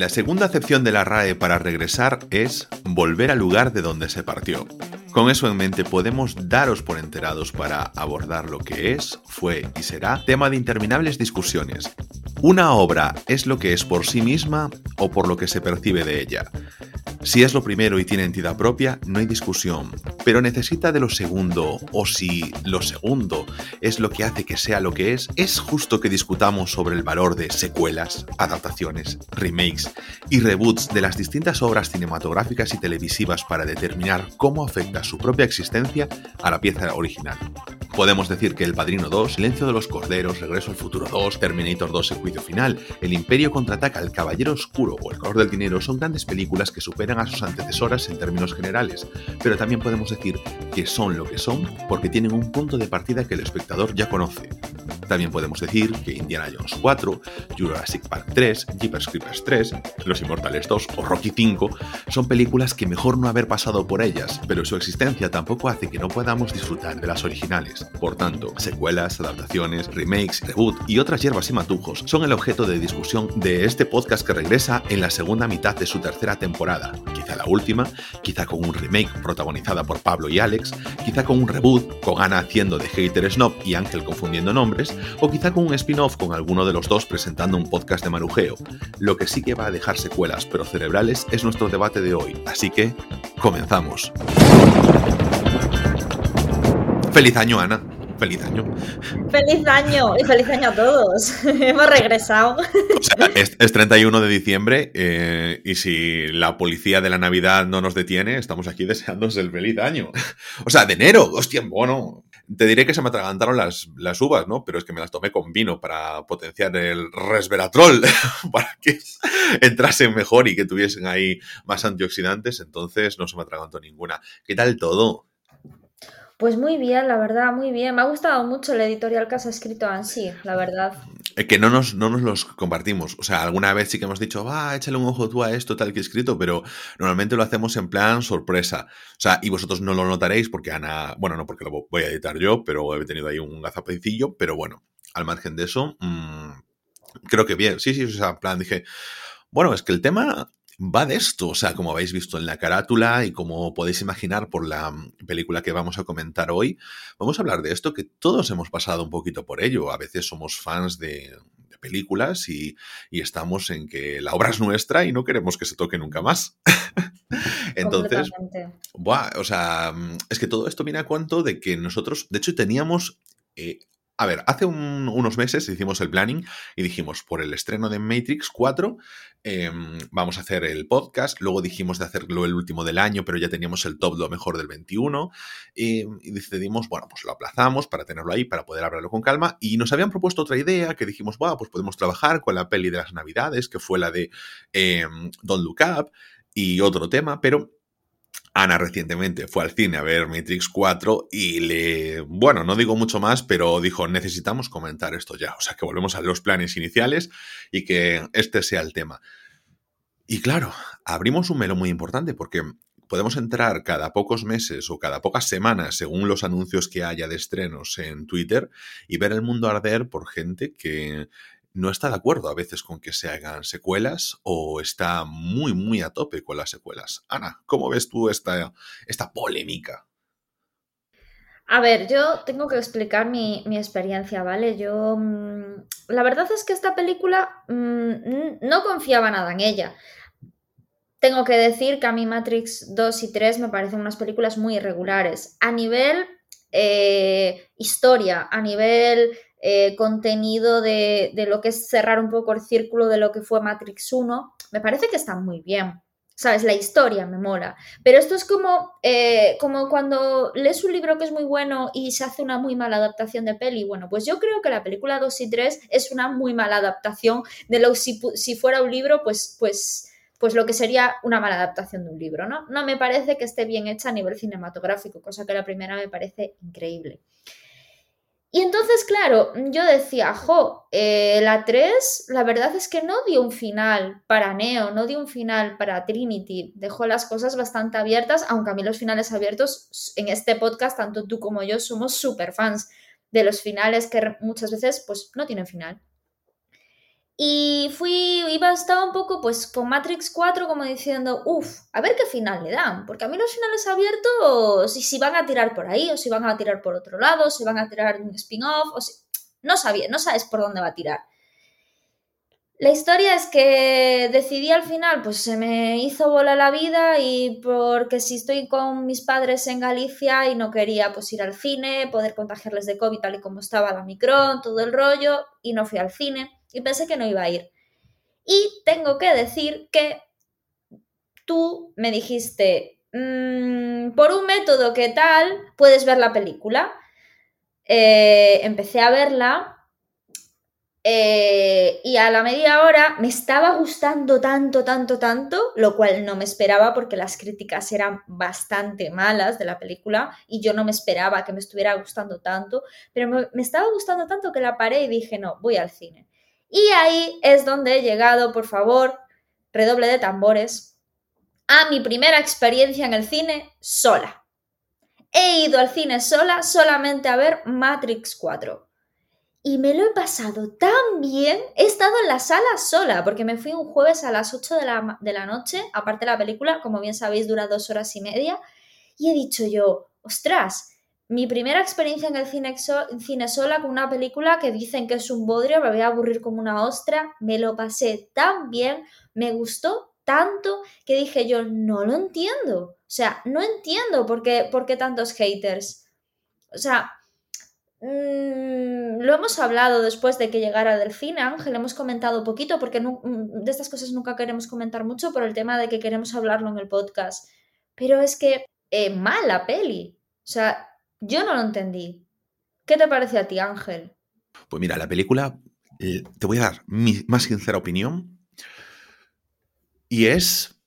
La segunda acepción de la RAE para regresar es volver al lugar de donde se partió. Con eso en mente podemos daros por enterados para abordar lo que es, fue y será tema de interminables discusiones. ¿Una obra es lo que es por sí misma o por lo que se percibe de ella? Si es lo primero y tiene entidad propia, no hay discusión, pero necesita de lo segundo, o si lo segundo es lo que hace que sea lo que es, es justo que discutamos sobre el valor de secuelas, adaptaciones, remakes y reboots de las distintas obras cinematográficas y televisivas para determinar cómo afecta su propia existencia a la pieza original. Podemos decir que El Padrino 2, Silencio de los Corderos, Regreso al Futuro 2, Terminator 2, El Juicio Final, El Imperio contraataca, El Caballero Oscuro o El color del dinero son grandes películas que superan a sus antecesoras en términos generales, pero también podemos decir que son lo que son porque tienen un punto de partida que el espectador ya conoce. También podemos decir que Indiana Jones 4, Jurassic Park 3, Jeepers Creepers 3, Los Inmortales 2 o Rocky 5 son películas que mejor no haber pasado por ellas, pero su existencia tampoco hace que no podamos disfrutar de las originales. Por tanto, secuelas, adaptaciones, remakes, reboot y otras hierbas y matujos son el objeto de discusión de este podcast que regresa en la segunda mitad de su tercera temporada, quizá la última, quizá con un remake protagonizada por Pablo y Alex, quizá con un reboot con Ana haciendo de hater snob y Ángel confundiendo nombres, o quizá con un spin-off con alguno de los dos presentando un podcast de marujeo. Lo que sí que va a dejar secuelas pero cerebrales es nuestro debate de hoy, así que comenzamos. Feliz año, Ana. Feliz año. Feliz año y feliz año a todos. Hemos regresado. O sea, es, es 31 de diciembre eh, y si la policía de la Navidad no nos detiene, estamos aquí deseándonos el feliz año. O sea, de enero, hostia, bueno. Te diré que se me atragantaron las, las uvas, ¿no? Pero es que me las tomé con vino para potenciar el resveratrol, para que entrasen mejor y que tuviesen ahí más antioxidantes. Entonces no se me atragantó ninguna. ¿Qué tal todo? Pues muy bien, la verdad, muy bien. Me ha gustado mucho el editorial que has escrito Ansi, la verdad. Eh, Que no nos, no nos los compartimos. O sea, alguna vez sí que hemos dicho, va, échale un ojo tú a esto, tal que he escrito, pero normalmente lo hacemos en plan sorpresa. O sea, y vosotros no lo notaréis porque Ana, bueno, no porque lo voy a editar yo, pero he tenido ahí un gazapincillo, pero bueno, al margen de eso, mmm, creo que bien. Sí, sí, o sea, en plan dije, bueno, es que el tema va de esto, o sea, como habéis visto en la carátula y como podéis imaginar por la película que vamos a comentar hoy, vamos a hablar de esto que todos hemos pasado un poquito por ello. A veces somos fans de, de películas y, y, estamos en que la obra es nuestra y no queremos que se toque nunca más. Entonces, buah, o sea, es que todo esto viene a cuento de que nosotros, de hecho, teníamos... Eh, a ver, hace un, unos meses hicimos el planning y dijimos, por el estreno de Matrix 4, eh, vamos a hacer el podcast. Luego dijimos de hacerlo el último del año, pero ya teníamos el top lo mejor del 21. Y, y, decidimos, bueno, pues lo aplazamos para tenerlo ahí, para poder hablarlo con calma. Y nos habían propuesto otra idea que dijimos, bueno, pues podemos trabajar con la peli de las Navidades, que fue la de eh, Don't Look Up, y otro tema, pero Ana recientemente fue al cine a ver Matrix 4 y le, bueno, no digo mucho más, pero dijo, necesitamos comentar esto ya. O sea, que volvemos a los planes iniciales y que este sea el tema. Y claro, abrimos un melo muy importante porque podemos entrar cada pocos meses o cada pocas semanas, según los anuncios que haya de estrenos en Twitter, y ver el mundo arder por gente que no está de acuerdo a veces con que se hagan secuelas o está muy, muy a tope con las secuelas. Ana, ¿cómo ves tú esta, esta polémica? A ver, yo tengo que explicar mi, mi experiencia, ¿vale? Yo, mmm, la verdad es que esta película mmm, no confiaba nada en ella. Tengo que decir que a mí Matrix 2 y 3 me parecen unas películas muy irregulares. A nivel eh, historia, a nivel eh, contenido de, de, lo que es cerrar un poco el círculo de lo que fue Matrix 1, me parece que están muy bien. ¿Sabes? La historia me mola. Pero esto es como, eh, como cuando lees un libro que es muy bueno y se hace una muy mala adaptación de peli. Bueno, pues yo creo que la película 2 y 3 es una muy mala adaptación de lo si, si fuera un libro, pues, pues, pues lo que sería una mala adaptación de un libro, ¿no? No me parece que esté bien hecha a nivel cinematográfico, cosa que la primera me parece increíble. Y entonces, claro, yo decía, jo, eh, la 3, la verdad es que no dio un final para Neo, no dio un final para Trinity, dejó las cosas bastante abiertas, aunque a mí los finales abiertos, en este podcast, tanto tú como yo somos súper fans de los finales que muchas veces pues no tienen final. Y fui, iba, estaba un poco pues con Matrix 4 como diciendo, uff, a ver qué final le dan, porque a mí los finales abiertos, si, si van a tirar por ahí, o si van a tirar por otro lado, si van a tirar un spin-off, o si... No sabía, no sabes por dónde va a tirar. La historia es que decidí al final, pues se me hizo bola la vida y porque si estoy con mis padres en Galicia y no quería pues ir al cine, poder contagiarles de COVID tal y como estaba la micrón, todo el rollo, y no fui al cine y pensé que no iba a ir. Y tengo que decir que tú me dijiste, mmm, por un método que tal, puedes ver la película. Eh, empecé a verla eh, y a la media hora me estaba gustando tanto, tanto, tanto, lo cual no me esperaba porque las críticas eran bastante malas de la película y yo no me esperaba que me estuviera gustando tanto, pero me estaba gustando tanto que la paré y dije, no, voy al cine. Y ahí es donde he llegado, por favor, redoble de tambores, a mi primera experiencia en el cine sola. He ido al cine sola solamente a ver Matrix 4 y me lo he pasado tan bien. He estado en la sala sola, porque me fui un jueves a las 8 de la, de la noche, aparte la película, como bien sabéis, dura dos horas y media, y he dicho yo, ostras, mi primera experiencia en el cine, sola con una película que dicen que es un bodrio, me voy a aburrir como una ostra, me lo pasé tan bien, me gustó tanto que dije yo, no lo entiendo. O sea, no entiendo por qué, por qué tantos haters. O sea, Mm, lo hemos hablado después de que llegara del cine, Ángel, hemos comentado poquito, porque mm, de estas cosas nunca queremos comentar mucho por el tema de que queremos hablarlo en el podcast. Pero es que eh, mala peli. O sea, yo no lo entendí. ¿Qué te parece a ti, Ángel? Pues mira, la película, eh, te voy a dar mi más sincera opinión. Y es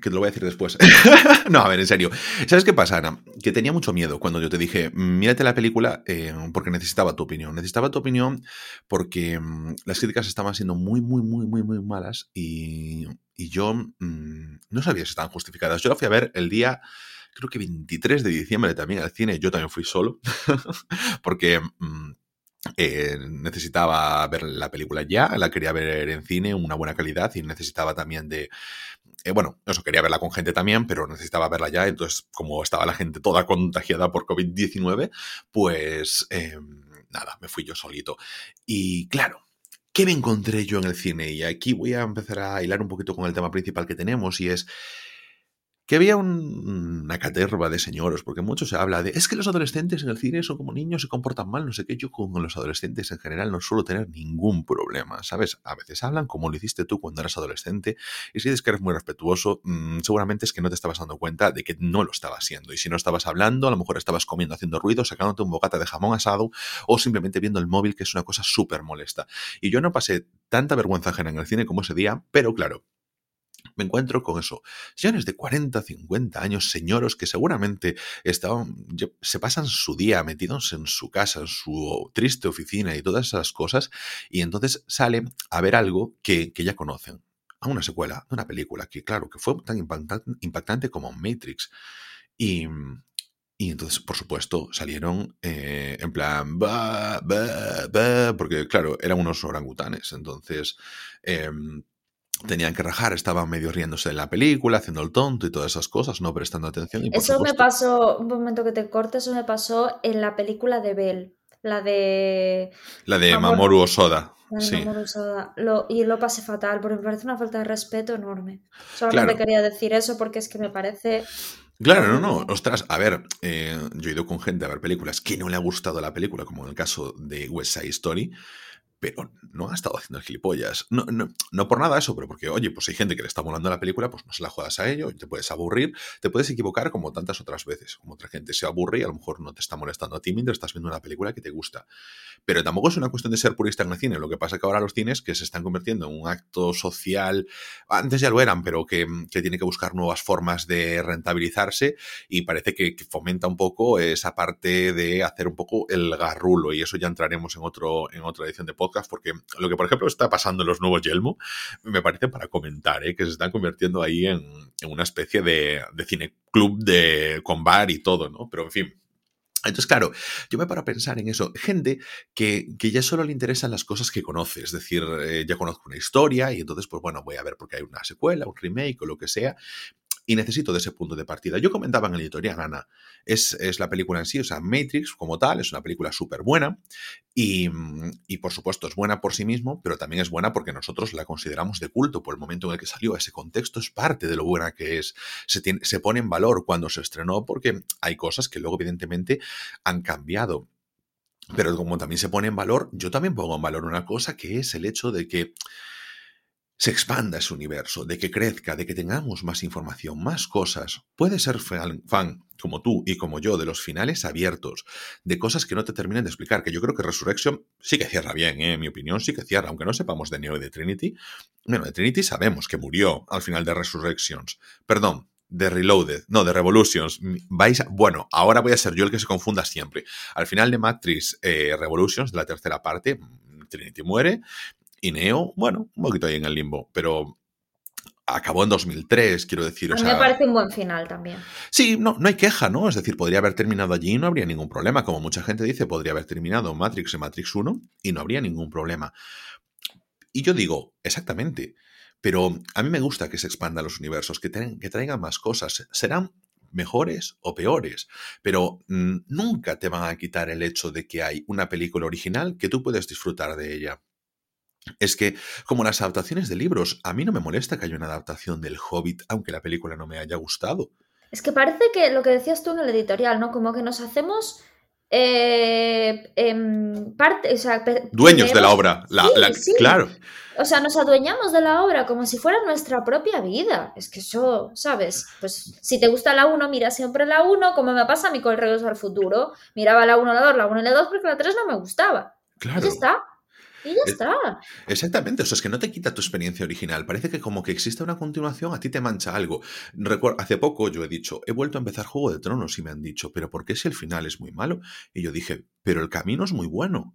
que te lo voy a decir después. no, a ver, en serio. ¿Sabes qué pasa, Ana? Que tenía mucho miedo cuando yo te dije, mírate la película eh, porque necesitaba tu opinión. Necesitaba tu opinión porque mm, las críticas estaban siendo muy, muy, muy, muy, muy malas y, yo mm, no sabía si estaban justificadas. Yo la fui a ver el día, creo que 23 de diciembre también al cine. Yo también fui solo porque... Mm, eh, necesitaba ver la película ya, la quería ver en cine, una buena calidad y necesitaba también de, eh, bueno, eso quería verla con gente también, pero necesitaba verla ya. Entonces, como estaba la gente toda contagiada por COVID-19, pues em, nada, me fui yo solito. Y claro, ¿qué me encontré yo en el cine? Y aquí voy a empezar a hilar un poquito con el tema principal que tenemos y es que había una caterva de señoros, porque mucho se habla de, es que los adolescentes en el cine son como niños, se comportan mal, no sé qué, yo con los adolescentes en general no suelo tener ningún problema, ¿sabes? A veces hablan como lo hiciste tú cuando eras adolescente, y si dices que eres muy respetuoso, mm, seguramente es que no te estabas dando cuenta de que no lo estabas haciendo, y si no estabas hablando, a lo mejor estabas comiendo, haciendo ruido, sacándote un bocata de jamón asado, o simplemente viendo el móvil, que es una cosa súper molesta. Y yo no pasé tanta vergüenza ajena en el cine como ese día, pero claro, me encuentro con eso. Señores de 40, 50 años, señoros que seguramente estaban, se pasan su día metidos en su casa, en su triste oficina y todas esas cosas, y entonces salen a ver algo que, ya conocen. A una secuela de una película que, claro, que fue tan impactante como Matrix. Y, y entonces, por supuesto, salieron eh, en plan, porque claro, eran unos orangutanes. Entonces, em, tenían que rajar, estaban medio riéndose de la película, haciendo el tonto y todas esas cosas, no prestando atención. eso me pasó, un momento que te corte, eso me pasó en la película de Bell, la de... La de Mamoru, Osoda. sí. y lo pasé fatal, porque me parece una falta de respeto enorme. Solamente quería decir eso porque es que me parece... Claro, no, no. Ostras, a ver, eh, yo he ido con gente a ver películas que no le ha gustado la película, como en el caso de West Side Story, pero no ha estado haciendo gilipollas. No, no, no, por nada eso, pero porque, oye, pues hay gente que le está molando la película, pues no se la juegas a ello, te puedes aburrir, te puedes equivocar como tantas otras veces. Como otra gente se aburre y a lo mejor no te está molestando a ti mientras estás viendo una película que te gusta. Pero tampoco es una cuestión de ser purista en el cine. Lo que pasa es que ahora los cines que se están convirtiendo en un acto social, antes ya lo eran, pero que, que tiene que buscar nuevas formas de rentabilizarse y parece que, que, fomenta un poco esa parte de hacer un poco el garrulo y eso ya entraremos en, otro, en otra edición de podcast porque lo que, por ejemplo, está pasando en los nuevos Yelmo, me parece para comentar, ¿eh? que se están convirtiendo ahí en, una especie de, de cine club de, con bar y todo, ¿no? Pero, en fin, Entonces, claro, yo me paro a pensar en eso. Gente que, que ya solo le interesan las cosas que conoce. Es decir, eh, ya conozco una historia y entonces, pues bueno, voy a ver porque hay una secuela, un remake o lo que sea y necesito de ese punto de partida. Yo comentaba en el editorial, Ana, es, es la película en sí, o sea, Matrix como tal, es una película súper buena y, y, por supuesto es buena por sí mismo, pero también es buena porque nosotros la consideramos de culto por el momento en el que salió. Ese contexto es parte de lo buena que es. Se, tiene, se pone en valor cuando se estrenó porque hay cosas que luego evidentemente han cambiado. Pero como también se pone en valor, yo también pongo en valor una cosa que es el hecho de que se expanda ese universo, de que crezca, de que tengamos más información, más cosas. Puedes ser fan, como tú y como yo de los finales abiertos, de cosas que no te terminen de explicar, que yo creo que Resurrection sí que cierra bien, ¿eh? en mi opinión sí que cierra, aunque no sepamos de Neo y de Trinity. Bueno, de Trinity sabemos que murió al final de Resurrections. Perdón, de Reloaded, no, de Revolutions. Vais bueno, ahora voy a ser yo el que se confunda siempre. Al final de Matrix eh, Revolutions, de la tercera parte, Trinity muere y Neo, bueno, un poquito ahí en el limbo, pero acabó en 2003, quiero decir. A mí me parece un buen final también. Sí, no, no hay queja, ¿no? Es decir, podría haber terminado allí y no habría ningún problema. Como mucha gente dice, podría haber terminado Matrix en Matrix 1 y no habría ningún problema. Y yo digo, exactamente. Pero a mí me gusta que se expandan los universos, que, que traigan más cosas. Serán mejores o peores, pero mm, nunca te van a quitar el hecho de que hay una película original que tú puedes disfrutar de ella. Es que, como las adaptaciones de libros, a mí no me molesta que haya una adaptación del Hobbit, aunque la película no me haya gustado. Es que parece que lo que decías tú en el editorial, ¿no? Como que nos hacemos eh, em, parte, o sea, dueños de la obra, la, claro. O sea, nos adueñamos de la obra como si fuera nuestra propia vida. Es que eso, ¿sabes? Pues si te gusta la 1, mira siempre la 1, como me pasa a mí con el Regreso al Futuro. Miraba la 1, la 2, la 1 y la 2 porque la 3 no me gustaba. Claro. ya está. Y ya está. Exactamente, o sea, es que no te quita tu experiencia original. Parece que como que existe una continuación, a ti te mancha algo. Recuerdo, hace poco yo he dicho, he vuelto a empezar Juego de Tronos y me han dicho, pero ¿por qué si el final es muy malo? Y yo dije, pero el camino es muy bueno.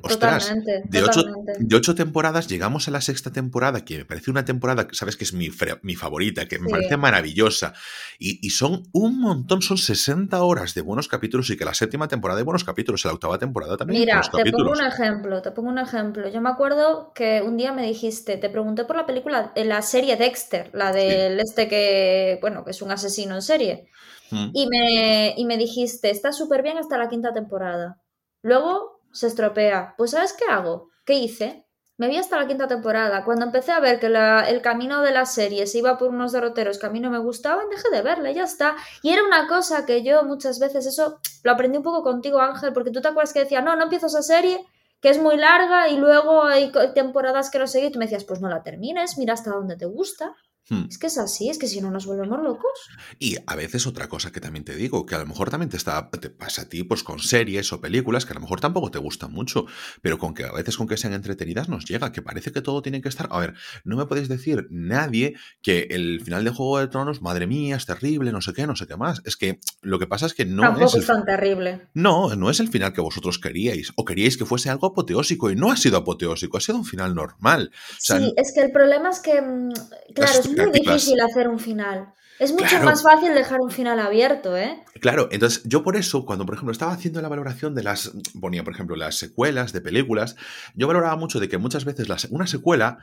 Ostras, de, ocho, de ocho, temporadas llegamos a la sexta temporada, que me parece una temporada, que sabes que es mi, mi favorita, que me parece maravillosa. Y, y, son un montón, son 60 horas de buenos capítulos y que la séptima temporada de buenos capítulos, la octava temporada también. Mira, te pongo un ejemplo, te pongo un ejemplo. Yo me acuerdo que un día me dijiste, te pregunté por la película, en la serie Dexter, la del este que, bueno, que es un asesino en serie. Mm. Y, me, y me dijiste, está súper bien hasta la quinta temporada. Luego se estropea. Pues ¿sabes qué hago? ¿Qué hice? Me vi hasta la quinta temporada. Cuando empecé a ver que el camino de la serie se iba por unos derroteros que a mí no me gustaban, dejé de verla, ya está. Y era una cosa que yo muchas veces, eso lo aprendí un poco contigo, Ángel, porque tú te acuerdas que decía, no, no empiezo esa serie, que es muy larga y luego hay temporadas que no seguí. Y tú me decías, pues no la termines, mira hasta donde te gusta. Hmm. Es que es así, es que si no nos volvemos locos. Y a veces otra cosa que también te digo, que a lo mejor también te, está, te pasa a ti pues con series o películas que a lo mejor tampoco te gustan mucho, pero con que a veces con que sean entretenidas nos llega, que parece que todo tiene que estar... A ver, no me podéis decir nadie que el final de Juego de Tronos, madre mía, es terrible, no sé qué, no sé qué más. Es que lo que pasa es que no tampoco es... tan terrible. No, no es el final que vosotros queríais, o queríais que fuese algo apoteósico y no ha sido apoteósico, ha sido un final normal. sí, es que el problema es que, mm, claro, es muy difícil hacer un final. Es mucho más fácil dejar un final abierto, ¿eh? Claro, entonces yo por eso, cuando por ejemplo estaba haciendo la valoración de las, ponía por ejemplo las secuelas de películas, yo valoraba mucho de que muchas veces una secuela,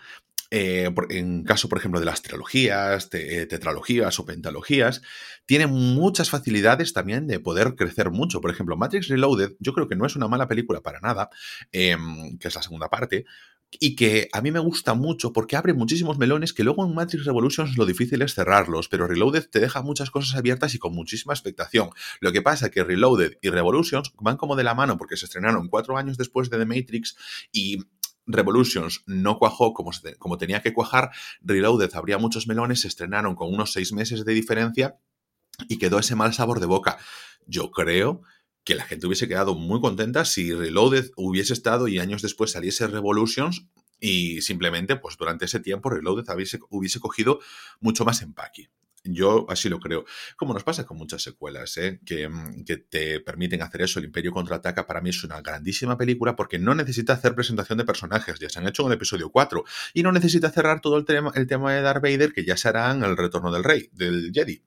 eh, en caso por ejemplo de las trilogías, eh, tetralogías o pentalogías, tiene muchas facilidades también de poder crecer mucho. Por ejemplo, Matrix Reloaded, yo creo que no es una mala película para nada, em, que es la segunda parte, y que a mí me gusta mucho porque abre muchísimos melones que luego en Matrix Revolutions lo difícil es cerrarlos, pero Reloaded te deja muchas cosas abiertas y con muchísima expectación. Lo que pasa es que Reloaded y Revolutions van como de la mano porque se estrenaron cuatro años después de The Matrix y Revolutions no cuajó como, como tenía que cuajar, Reloaded abría muchos melones, se estrenaron con unos seis meses de diferencia y quedó ese mal sabor de boca. Yo creo que la gente hubiese quedado muy contenta si Reloaded hubiese estado y años después saliese Revolutions y simplemente, pues durante ese tiempo Reloaded hubiese, hubiese cogido mucho más empaque. Yo así lo creo. Como nos pasa con muchas secuelas, ¿eh? que, que, te permiten hacer eso. El Imperio contraataca para mí es una grandísima película porque no necesita hacer presentación de personajes, ya se han hecho en el episodio 4. Y no necesita cerrar todo el tema, el tema de Darth Vader que ya se hará en el Retorno del Rey, del Jedi.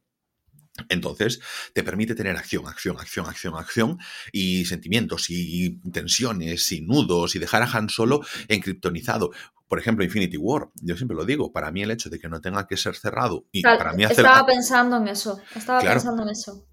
Entonces, te permite tener acción, acción, acción, acción, acción y sentimientos y tensiones y nudos y dejar a Han solo encriptonizado. Por ejemplo, Infinity War, yo siempre lo digo, para mí el hecho de que no tenga que ser cerrado y para mí hacer... Estaba pensando en eso, estaba pensando en eso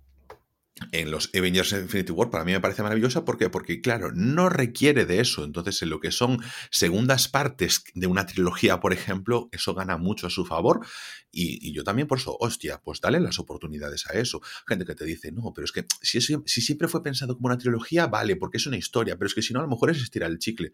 en los Avengers Infinity War para mí me parece maravillosa. ¿Por qué? Porque, claro, no requiere de eso. Entonces, en lo que son segundas partes de una trilogía, por ejemplo, eso gana mucho a su favor. Y, yo también por eso, hostia, pues dale las oportunidades a eso. Gente que te dice, no, pero es que si, si siempre fue pensado como una trilogía, vale, porque es una historia, pero es que si no, a lo mejor es estirar el chicle.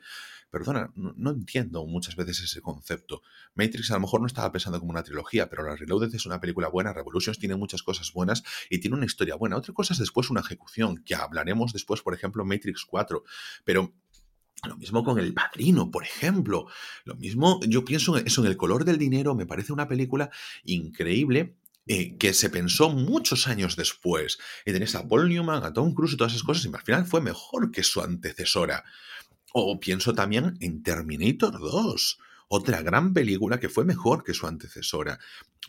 Perdona, no, entiendo muchas veces ese concepto. Matrix a lo mejor no estaba pensando como una trilogía, pero la Reloaded es una película buena, Revolutions tiene muchas cosas buenas y tiene una historia buena. Otra cosa es después una ejecución, que hablaremos después, por ejemplo, Matrix 4, pero lo mismo con El Padrino, por ejemplo. Lo mismo, yo pienso en eso, en El color del dinero, me parece una película increíble eh, que se pensó muchos años después. Y tenés a Paul Newman, a Tom Cruise y todas esas cosas, y al final fue mejor que su antecesora. O pienso también en Terminator 2, otra gran película que fue mejor que su antecesora.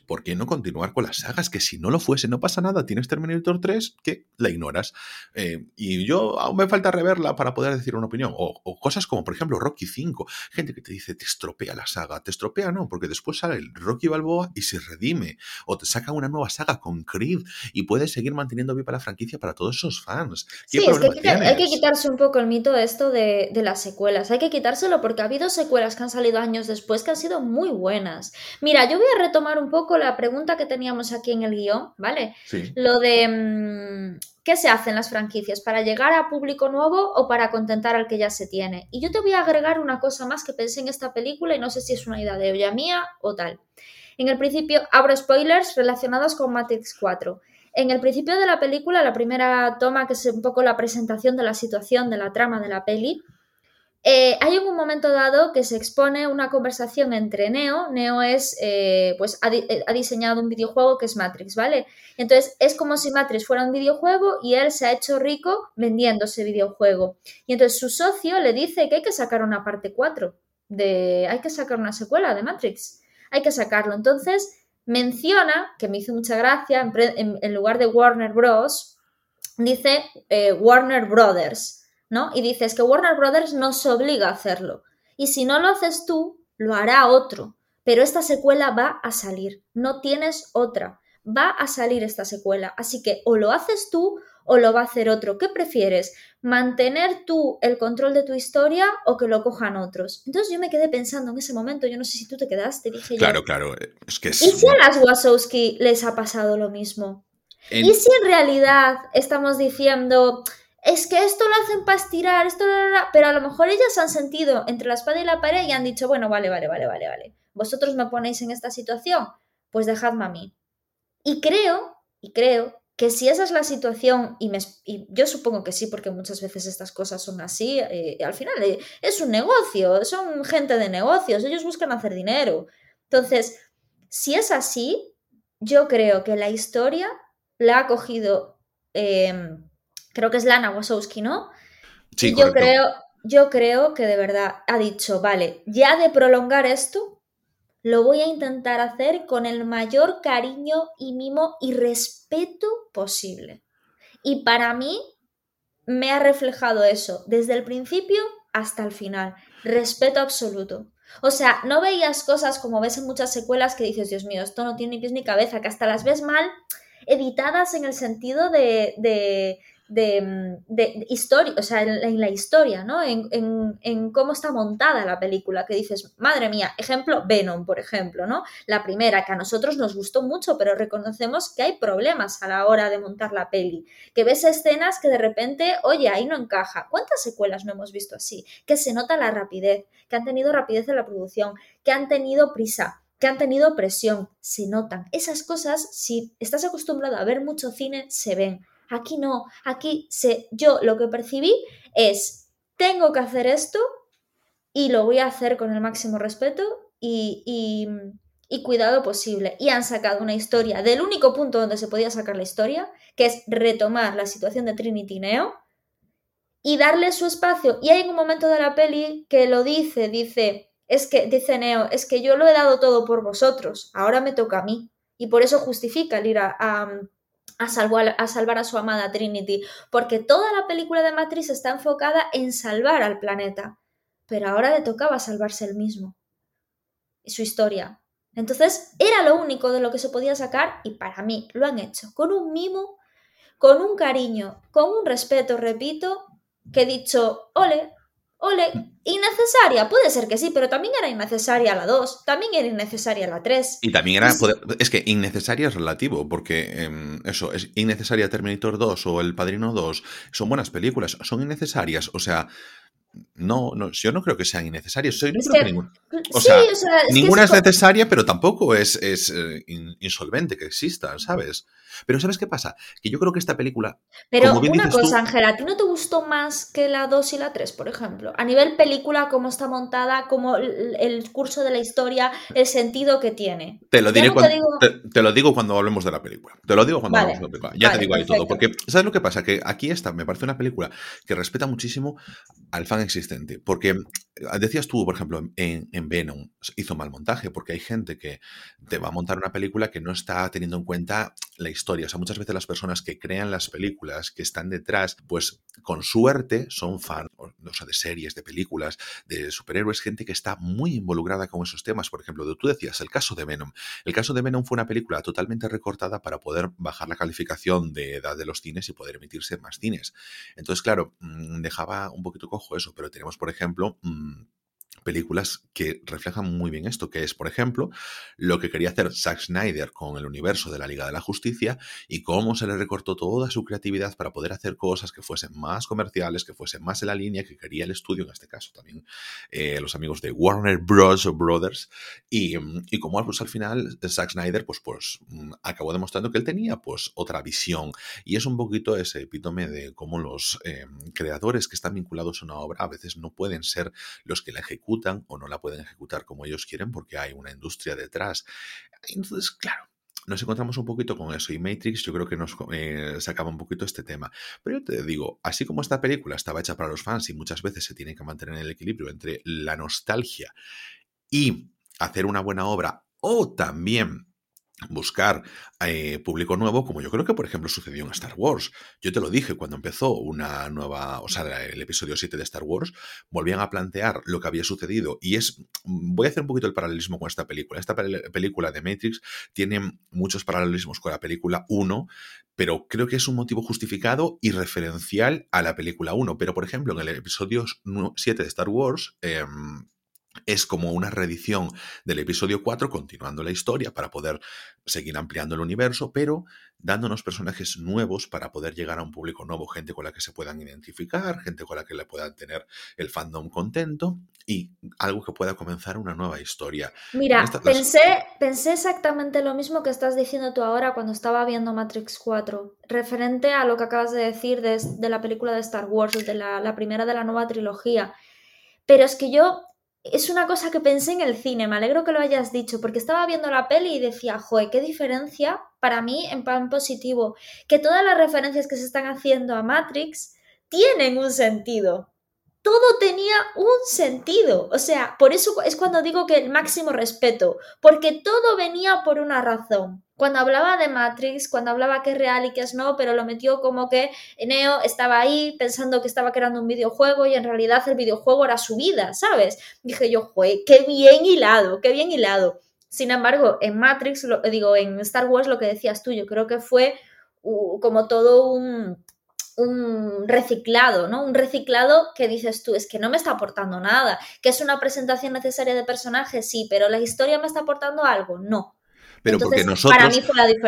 ¿por qué no continuar con las sagas? Que si no lo fuese, no pasa nada. Tienes Terminator 3 que la ignoras. Eh, y yo aún me falta reverla para poder decir una opinión. O, cosas como, por ejemplo, Rocky 5. Gente que te dice, te estropea la saga. Te estropea, no, porque después sale el Rocky Balboa y se redime. O te saca una nueva saga con Creed y puedes seguir manteniendo viva la franquicia para todos esos fans. sí, es que hay que, quitarse un poco el mito de esto de, de las secuelas. Hay que quitárselo porque ha habido secuelas que han salido años después que han sido muy buenas. Mira, yo voy a retomar un poco la pregunta que teníamos aquí en el guion, ¿vale? Lo de mm, qué se hacen las franquicias, para llegar a público nuevo o para contentar al que ya se tiene. Y yo te voy a agregar una cosa más que pensé en esta película y no sé si es una idea de olla mía o tal. En el principio, abro spoilers relacionados con Matrix 4. En el principio de la película, la primera toma, que es un poco la presentación de la situación, de la trama de la peli, eh, hay un momento dado que se expone una conversación entre Neo. Neo es, eh, pues, eh, ha, diseñado un videojuego que es Matrix, ¿vale? Entonces es como si Matrix fuera un videojuego y él se ha hecho rico vendiendo ese videojuego. Y entonces su socio le dice que hay que sacar una parte 4, de, hay que sacar una secuela de Matrix, hay que sacarlo. Entonces menciona, que me hizo mucha gracia, en, lugar de Warner Bros., dice Warner Brothers. ¿No? Y dices que Warner Brothers nos obliga a hacerlo. Y si no lo haces tú, lo hará otro. Pero esta secuela va a salir, no tienes otra. Va a salir esta secuela. Así que o lo haces tú o lo va a hacer otro. ¿Qué prefieres? ¿Mantener tú el control de tu historia o que lo cojan otros? Entonces yo me quedé pensando en ese momento, yo no sé si tú te quedaste, dije claro, yo. Claro, claro. Es que ¿Y si a las Wazowski les ha pasado lo mismo? ¿Y si en realidad estamos diciendo, es que esto lo hacen para estirar, esto, pero a lo mejor ellas han sentido entre la espada y la pared y han dicho, bueno, vale, vale, vale, vale, vale. Vosotros me ponéis en esta situación, pues dejadme a mí. Y creo, y creo que si esa es la situación, y, yo supongo que sí, porque muchas veces estas cosas son así, eh, al final eh, es un negocio, son gente de negocios, ellos buscan hacer dinero. Entonces, si es así, yo creo que la historia la ha cogido em, creo que es Lana Wasowski, ¿no? Sí, yo creo, yo creo que de verdad ha dicho, vale, ya de prolongar esto, lo voy a intentar hacer con el mayor cariño y mimo y respeto posible. Y para mí me ha reflejado eso desde el principio hasta el final. Respeto absoluto. O sea, no veías cosas como ves en muchas secuelas que dices, Dios mío, esto no tiene ni pies ni cabeza, que hasta las ves mal editadas en el sentido de, de, de, historia, o sea, en, la historia, ¿no? En, en, cómo está montada la película, que dices, madre mía, ejemplo, Venom, por ejemplo, ¿no? La primera, que a nosotros nos gustó mucho, pero reconocemos que hay problemas a la hora de montar la peli, que ves escenas que de repente, oye, ahí no encaja. ¿Cuántas secuelas no hemos visto así? Que se nota la rapidez, que han tenido rapidez en la producción, que han tenido prisa, que han tenido presión, se notan. Esas cosas, si estás acostumbrado a ver mucho cine, se ven. Aquí no, aquí se, yo lo que percibí es, tengo que hacer esto y lo voy a hacer con el máximo respeto y, y, cuidado posible. Y han sacado una historia del único punto donde se podía sacar la historia, que es retomar la situación de Trinity Neo y darle su espacio. Y hay un momento de la peli que lo dice, dice, es que, dice Neo, es que yo lo he dado todo por vosotros, ahora me toca a mí. Y por eso justifica el ir a, salvar, a salvar a su amada Trinity, porque toda la película de Matrix está enfocada en salvar al planeta, pero ahora le tocaba salvarse él mismo y su historia. Entonces era lo único de lo que se podía sacar y para mí lo han hecho con un mimo, con un cariño, con un respeto, repito, que he dicho, ole, Ole, innecesaria, puede ser que sí, pero también era innecesaria la 2, también era innecesaria la 3. Y también era, es que innecesaria es relativo, porque em, eso, es innecesaria Terminator 2 o El Padrino 2, son buenas películas, son innecesarias, o sea, no, no, yo no creo que sean innecesarias. Soy, ninguna. O, sea, ninguna es, necesaria, pero tampoco es, es eh, insolvente que existan, ¿sabes? Pero ¿sabes qué pasa? Que yo creo que esta película. Pero una cosa, Ángela, ¿a ti no te gustó más que la 2 y la 3, por ejemplo? A nivel película, cómo está montada, cómo el curso de la historia, el sentido que tiene. Te lo, diré cuando, te, lo digo cuando hablemos de la película. Te lo digo cuando hablemos de la película. Ya te digo ahí todo. Porque, ¿sabes lo que pasa? Que aquí esta me parece una película que respeta muchísimo al fan existente. Porque Ah, decías tú, por ejemplo, en, en, Venom hizo mal montaje, porque hay gente que te va a montar una película que no está teniendo en cuenta la historia. O sea, muchas veces las personas que crean las películas, que están detrás, pues con suerte son fans, o sea, de series, de películas, de superhéroes, gente que está muy involucrada con esos temas. Por ejemplo, tú decías el caso de Venom. El caso de Venom fue una película totalmente recortada para poder bajar la calificación de edad de los cines y poder emitirse más cines. Entonces, claro, mm, dejaba un poquito cojo eso, pero tenemos, por ejemplo, mm, películas que reflejan muy bien esto, que es, por ejemplo, lo que quería hacer Zack Snyder con el universo de la Liga de la Justicia y cómo se le recortó toda su creatividad para poder hacer cosas que fuesen más comerciales, que fuesen más en la línea que quería el estudio, en este caso también eh, los amigos de Warner Bros. Brothers, y, y como pues, al final Zack Snyder pues, pues mm, acabó demostrando que él tenía pues otra visión y es un poquito ese epítome de cómo los eh, creadores que están vinculados a una obra a veces no pueden ser los que la ejecutan o no la pueden ejecutar como ellos quieren porque hay una industria detrás. Entonces, claro, nos encontramos un poquito con eso y Matrix yo creo que nos eh, sacaba un poquito este tema. Pero yo te digo, así como esta película estaba hecha para los fans y muchas veces se tiene que mantener el equilibrio entre la nostalgia y hacer una buena obra o también buscar eh, público nuevo, como yo creo que, por ejemplo, sucedió en Star Wars. Yo te lo dije cuando empezó una nueva, o sea, el episodio 7 de Star Wars, volvían a plantear lo que había sucedido. Y es, mm, voy a hacer un poquito el paralelismo con esta película. Esta película de Matrix tiene muchos paralelismos con la película 1, pero creo que es un motivo justificado y referencial a la película 1. Pero, por ejemplo, en el episodio 7 de Star Wars, em, es como una reedición del episodio 4, continuando la historia para poder seguir ampliando el universo, pero dándonos personajes nuevos para poder llegar a un público nuevo, gente con la que se puedan identificar, gente con la que le puedan tener el fandom contento y algo que pueda comenzar una nueva historia. Mira, pensé, pensé exactamente lo mismo que estás diciendo tú ahora cuando estaba viendo Matrix 4, referente a lo que acabas de decir de, la película de Star Wars, de la, la primera de la nueva trilogía. Pero es que yo es una cosa que pensé en el cine, me alegro que lo hayas dicho, porque estaba viendo la peli y decía, joder, qué diferencia para mí en plan positivo, que todas las referencias que se están haciendo a Matrix tienen un sentido. Todo tenía un sentido. O sea, por eso es cuando digo que el máximo respeto, porque todo venía por una razón cuando hablaba de Matrix, cuando hablaba que es real y que es no, pero lo metió como que Neo estaba ahí pensando que estaba creando un videojuego y en realidad el videojuego era su vida, ¿sabes? Dije yo, jue, qué bien hilado, qué bien hilado. Sin embargo, en Matrix, lo, digo, en Star Wars lo que decías tú, yo creo que fue como todo un, un reciclado, ¿no? Un reciclado que dices tú, es que no me está aportando nada, que es una presentación necesaria de personajes, sí, pero la historia me está aportando algo, no pero porque nosotros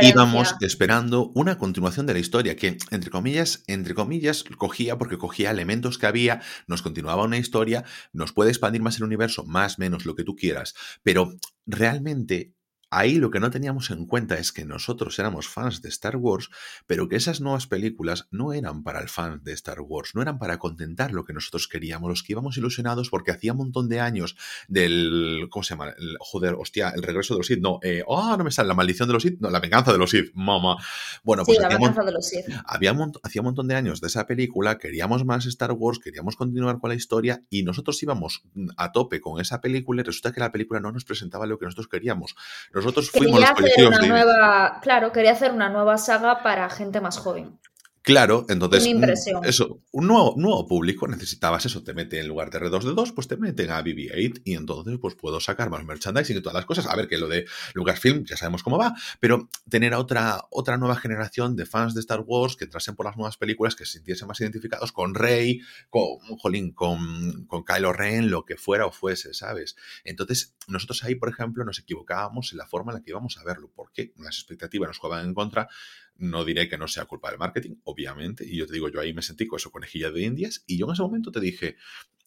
íbamos esperando una continuación de la historia que, entre comillas, entre comillas, cogía porque cogía elementos que había, nos continuaba una historia, nos puede expandir más el universo, más, menos, lo que tú quieras, pero realmente Ahí lo que no teníamos en cuenta es que nosotros éramos fans de Star Wars, pero que esas nuevas películas no eran para el fan de Star Wars, no eran para contentar lo que nosotros queríamos, los que íbamos ilusionados porque hacía un montón de años del, ¿cómo se llama? joder, hostia, el regreso de los Sith, no, eh, oh, no me sale, la maldición de los Sith, no, la venganza de los Sith, mamá. Bueno, pues sí, la venganza de los Sith. Había, hacía un montón de años de esa película, queríamos más Star Wars, queríamos continuar con la historia y nosotros íbamos a tope con esa película y resulta que la película no nos presentaba lo que nosotros queríamos. Nos nosotros fuimos los colectivos de... Nueva, claro, quería hacer una nueva saga para gente más joven. Claro, entonces, mm, eso, un nuevo, nuevo público, necesitabas eso, te mete en lugar de R2D2, pues te meten a BB-8 y entonces pues puedo sacar más merchandising y todas las cosas. A ver, que lo de Lucasfilm ya sabemos cómo va, pero tener a otra, otra nueva generación de fans de Star Wars que entrasen por las nuevas películas, que se sintiesen más identificados con Rey, con, jolín, con, con Kylo Ren, lo que fuera o fuese, ¿sabes? Entonces, nosotros ahí, por ejemplo, nos equivocábamos en la forma en la que íbamos a verlo, porque las expectativas nos jugaban en contra, no diré que no sea culpa del marketing, obviamente, y yo te digo, yo ahí me sentí con eso conejilla de indias, y yo en ese momento te dije,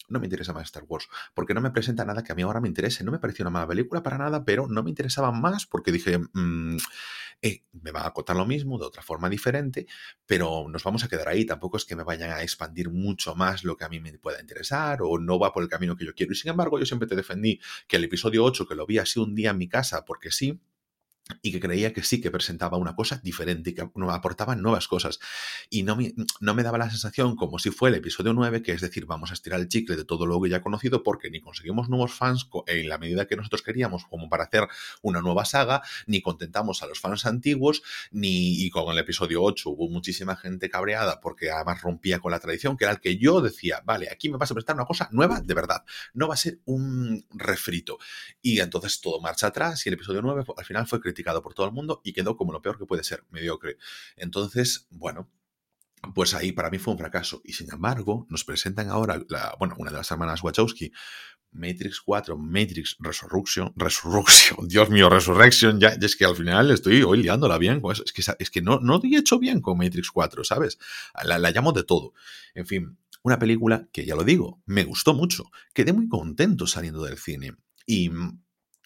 no me interesa más Star Wars, porque no me presenta nada que a mí ahora me interese. No me pareció una mala película para nada, pero no me interesaba más porque dije, mm, eh, me va a contar lo mismo de otra forma diferente, pero nos vamos a quedar ahí. Tampoco es que me vayan a expandir mucho más lo que a mí me pueda interesar o no va por el camino que yo quiero. Y sin embargo, yo siempre te defendí que el episodio 8, que lo vi así un día en mi casa, porque sí, y que creía que sí que presentaba una cosa diferente y que aportaba nuevas cosas. Y no me, no me daba la sensación como si fue el episodio 9, que es decir, vamos a estirar el chicle de todo lo que ya conocido porque ni conseguimos nuevos fans en la medida que nosotros queríamos como para hacer una nueva saga, ni contentamos a los fans antiguos, ni y con el episodio 8 hubo muchísima gente cabreada porque además rompía con la tradición, que era el que yo decía, vale, aquí me vas a prestar una cosa nueva de verdad, no va a ser un refrito. Y entonces todo marcha atrás y el episodio 9 al final fue por todo el mundo y quedó como lo peor que puede ser, mediocre. Entonces, bueno, pues ahí para mí fue un fracaso. Y sin embargo, nos presentan ahora, bueno, una de las hermanas Wachowski, Matrix 4, Matrix Resurrection, Resurrection, Dios mío, Resurrection, ya, es que al final estoy hoy liándola bien. Es que, es que no, no he hecho bien con Matrix 4, ¿sabes? La, la llamo de todo. En fin, una película que ya lo digo, me gustó mucho. Quedé muy contento saliendo del cine. Y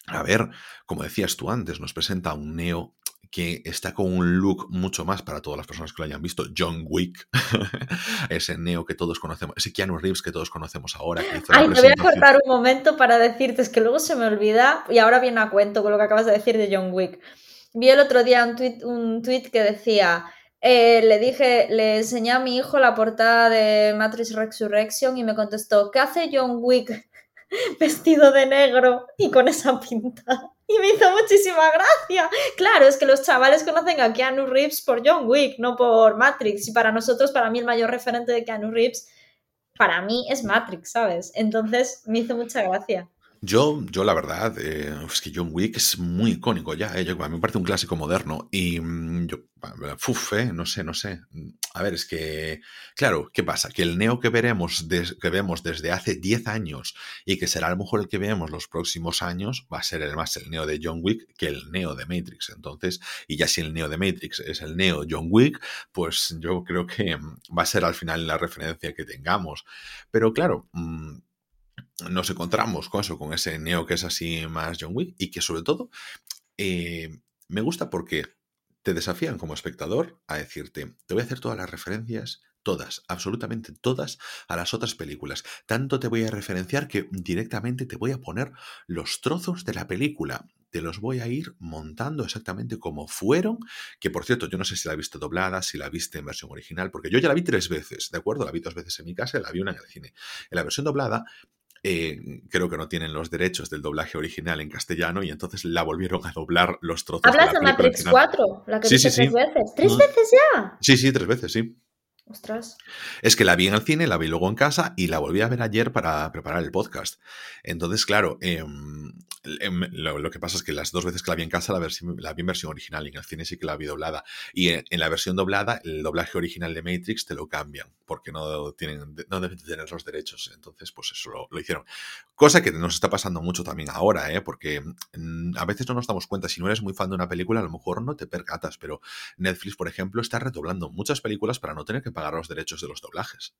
a ver, como decías tú antes, nos presenta un Neo que está con un look mucho más para todas las personas que lo hayan visto, John Wick, ese Neo que todos conocemos, ese Keanu Reeves que todos conocemos ahora. Ay, te voy a cortar un momento para decirte, es que luego se me olvida y ahora viene a cuento con lo que acabas de decir de John Wick. Vi el otro día un tweet, un tweet que decía, eh, le dije, le enseñé a mi hijo la portada de Matrix Resurrection y me contestó, ¿qué hace John Wick vestido de negro y con esa pinta. Y me hizo muchísima gracia. Claro, es que los chavales conocen a Keanu Reeves por John Wick, no por Matrix. Y para nosotros, para mí, el mayor referente de Keanu Reeves, para mí es Matrix, ¿sabes? Entonces me hizo mucha gracia. Yo, yo la verdad, eh, es que John Wick es muy icónico ya, eh, a mí me parece un clásico moderno y mm, yo, uf, eh, no sé, no sé. A ver, es que, claro, ¿qué pasa? Que el Neo que veremos, que vemos desde hace 10 años y que será a lo mejor el que veamos los próximos años, va a ser el más el Neo de John Wick que el Neo de Matrix. Entonces, y ya si el Neo de Matrix es el Neo John Wick, pues yo creo que mm, va a ser al final la referencia que tengamos. Pero claro, mm, nos encontramos con eso, con ese Neo que es así más John Wick y que sobre todo eh, me gusta porque te desafían como espectador a decirte, te voy a hacer todas las referencias, todas, absolutamente todas, a las otras películas. Tanto te voy a referenciar que directamente te voy a poner los trozos de la película. Te los voy a ir montando exactamente como fueron, que por cierto, yo no sé si la viste doblada, si la viste en versión original, porque yo ya la vi tres veces, ¿de acuerdo? La vi dos veces en mi casa y la vi una en el cine. En la versión doblada eh, creo que no tienen los derechos del doblaje original en castellano y entonces la volvieron a doblar los trozos. ¿Hablas de, Matrix 4? La que sí, sí, tres veces. ¿Tres veces ya? Sí, sí, tres veces, sí. Ostras. Es que la vi en el cine, la vi luego en casa y la volví a ver ayer para preparar el podcast. Entonces, claro, em, em, lo, que pasa es que las dos veces que la vi en casa la, la vi en versión original y en el cine sí que la vi doblada. Y en, la versión doblada, el doblaje original de Matrix te lo cambian porque no, tienen, no deben tener los derechos. Entonces, pues eso lo, lo, hicieron. Cosa que nos está pasando mucho también ahora, ¿eh? porque mm, a veces no nos damos cuenta. Si no eres muy fan de una película, a lo mejor no te percatas, pero Netflix, por ejemplo, está redoblando muchas películas para no tener que pagar los derechos de los doblajes.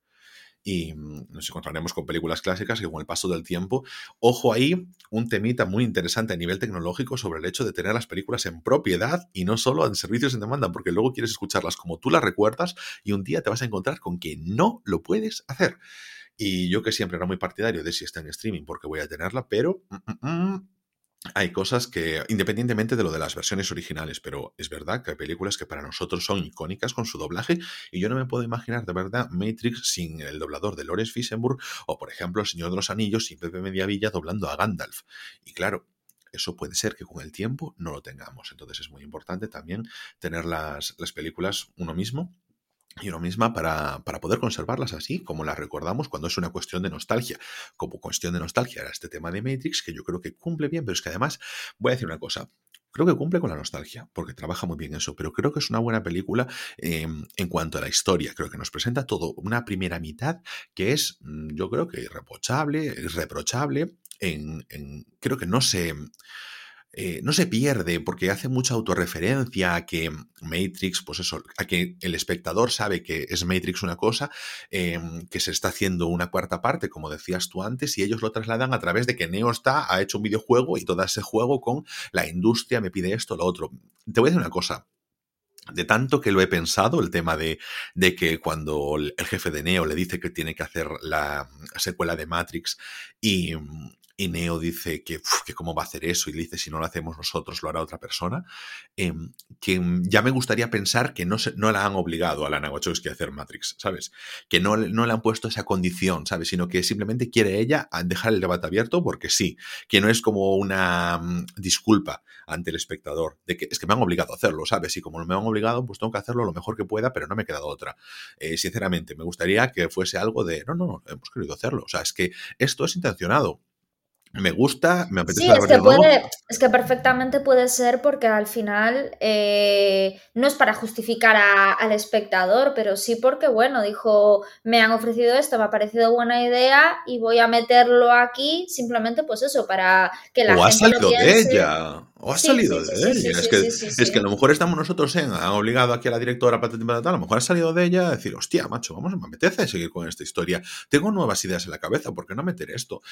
Y mm, nos encontraremos con películas clásicas que con el paso del tiempo, ojo ahí, un temita muy interesante a nivel tecnológico sobre el hecho de tener las películas en propiedad y no solo en servicios en demanda, porque luego quieres escucharlas como tú las recuerdas y un día te vas a encontrar con que no lo puedes hacer. Y yo que siempre era muy partidario de si está en streaming porque voy a tenerla, pero mm, mm, hay cosas que, independientemente de lo de las versiones originales, pero es verdad que hay películas que para nosotros son icónicas con su doblaje y yo no me puedo imaginar de verdad Matrix sin el doblador de Lawrence Fissenburg o, por ejemplo, El Señor de los Anillos sin Pepe Mediavilla doblando a Gandalf. Y claro, eso puede ser que con el tiempo no lo tengamos. Entonces es muy importante también tener las, las películas uno mismo y uno misma para, para, poder conservarlas así, como las recordamos cuando es una cuestión de nostalgia. Como cuestión de nostalgia era este tema de Matrix, que yo creo que cumple bien, pero es que además, voy a decir una cosa, creo que cumple con la nostalgia, porque trabaja muy bien eso, pero creo que es una buena película eh, en cuanto a la historia. Creo que nos presenta todo una primera mitad que es, mm, yo creo que irreprochable, irreprochable, en creo que no se... Eh, no se pierde porque hace mucha autorreferencia a que Matrix, pues eso, a que el espectador sabe que es Matrix una cosa, eh, que se está haciendo una cuarta parte, como decías tú antes, y ellos lo trasladan a través de que Neo está, ha hecho un videojuego y todo ese juego con la industria me pide esto, lo otro. Te voy a decir una cosa, de tanto que lo he pensado, el tema de, de, que cuando el jefe de Neo le dice que tiene que hacer la secuela de Matrix y, y Neo dice que, que, cómo va a hacer eso y le dice si no lo hacemos nosotros lo hará otra persona, eh, que ya me gustaría pensar que no, no la han obligado a Lana Wachowski a hacer Matrix, ¿sabes? Que no, no le han puesto esa condición, ¿sabes? Sino que simplemente quiere ella dejar el debate abierto porque sí, que no es como una um, disculpa ante el espectador, de que es que me han obligado a hacerlo, ¿sabes? Y como me han obligado, pues tengo que hacerlo lo mejor que pueda, pero no me ha quedado otra. Eh, sinceramente, me gustaría que fuese algo de, no, no, no, hemos querido hacerlo. O sea, es que esto es intencionado me gusta, me apetece sí, es que, puede, es que perfectamente puede ser porque al final eh, no es para justificar a, al espectador, pero sí porque, bueno, dijo, me han ofrecido esto, me ha parecido buena idea y voy a meterlo aquí simplemente pues eso, para que la o gente ha salido lo piense. de ella. O ha Sí, salido sí, de ella. es, que, es que a lo mejor estamos nosotros en, han obligado aquí a la directora patatín, patatán, a lo mejor ha salido de ella a decir, hostia, macho, vamos, me apetece seguir con esta historia. Tengo nuevas ideas en la cabeza, ¿por qué no meter esto?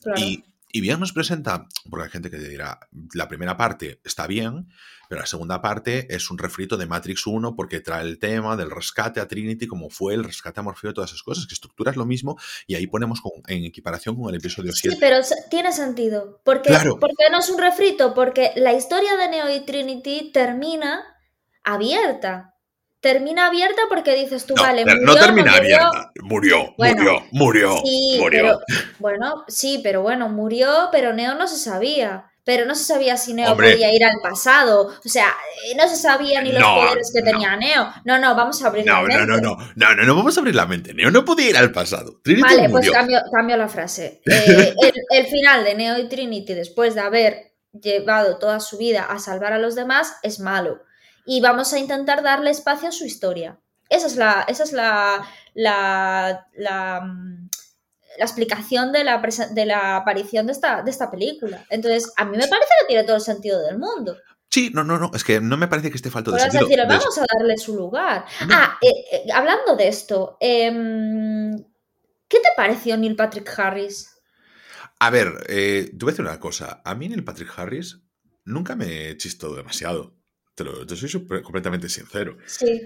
Claro. Y, y bien nos presenta, porque hay gente que dirá, la primera parte está bien, pero la segunda parte es un refrito de Matrix 1 porque trae el tema del rescate a Trinity, como fue el rescate a Morfeo, todas esas cosas, que estructura es lo mismo y ahí ponemos con, en equiparación con el episodio 7. Sí, pero tiene sentido. Porque, Claro. porque no es un refrito, porque la historia de Neo y Trinity termina abierta. Termina abierta porque dices tú, No, vale, murió, no termina murió. abierta. Murió, Bueno, murió, murió, Sí, murió. pero bueno, sí, pero bueno, murió, pero Neo no se sabía. Pero no se sabía si Neo Hombre. podía ir al pasado. O sea, eh, no se sabía ni los No, poderes que no. tenía Neo. No, no, vamos a abrir la No, no, mente. no, no, no, no, no vamos a abrir la mente. Neo no podía ir al pasado. Trinity Vale, pues cambio, cambio la frase. Eh, el, el final de Neo y Trinity, después de haber llevado toda su vida a salvar a los demás, es malo. Y vamos a intentar darle espacio a su historia. Esa es la, esa es la, la, la, mm, la explicación de la, de la aparición de esta, de esta película. Entonces, a mí me parece que tiene todo el sentido del mundo. Sí, no, no, no, es que no me parece que esté falto de Podrás sentido. decir, De- vamos a darle su lugar. No. Ah, eh, eh, hablando de esto, em, ¿qué te pareció Neil Patrick Harris? A ver, eh, te voy a decir una cosa. A mí Neil Patrick Harris nunca me chistó demasiado. Te, lo, te soy completamente sincero. Sí,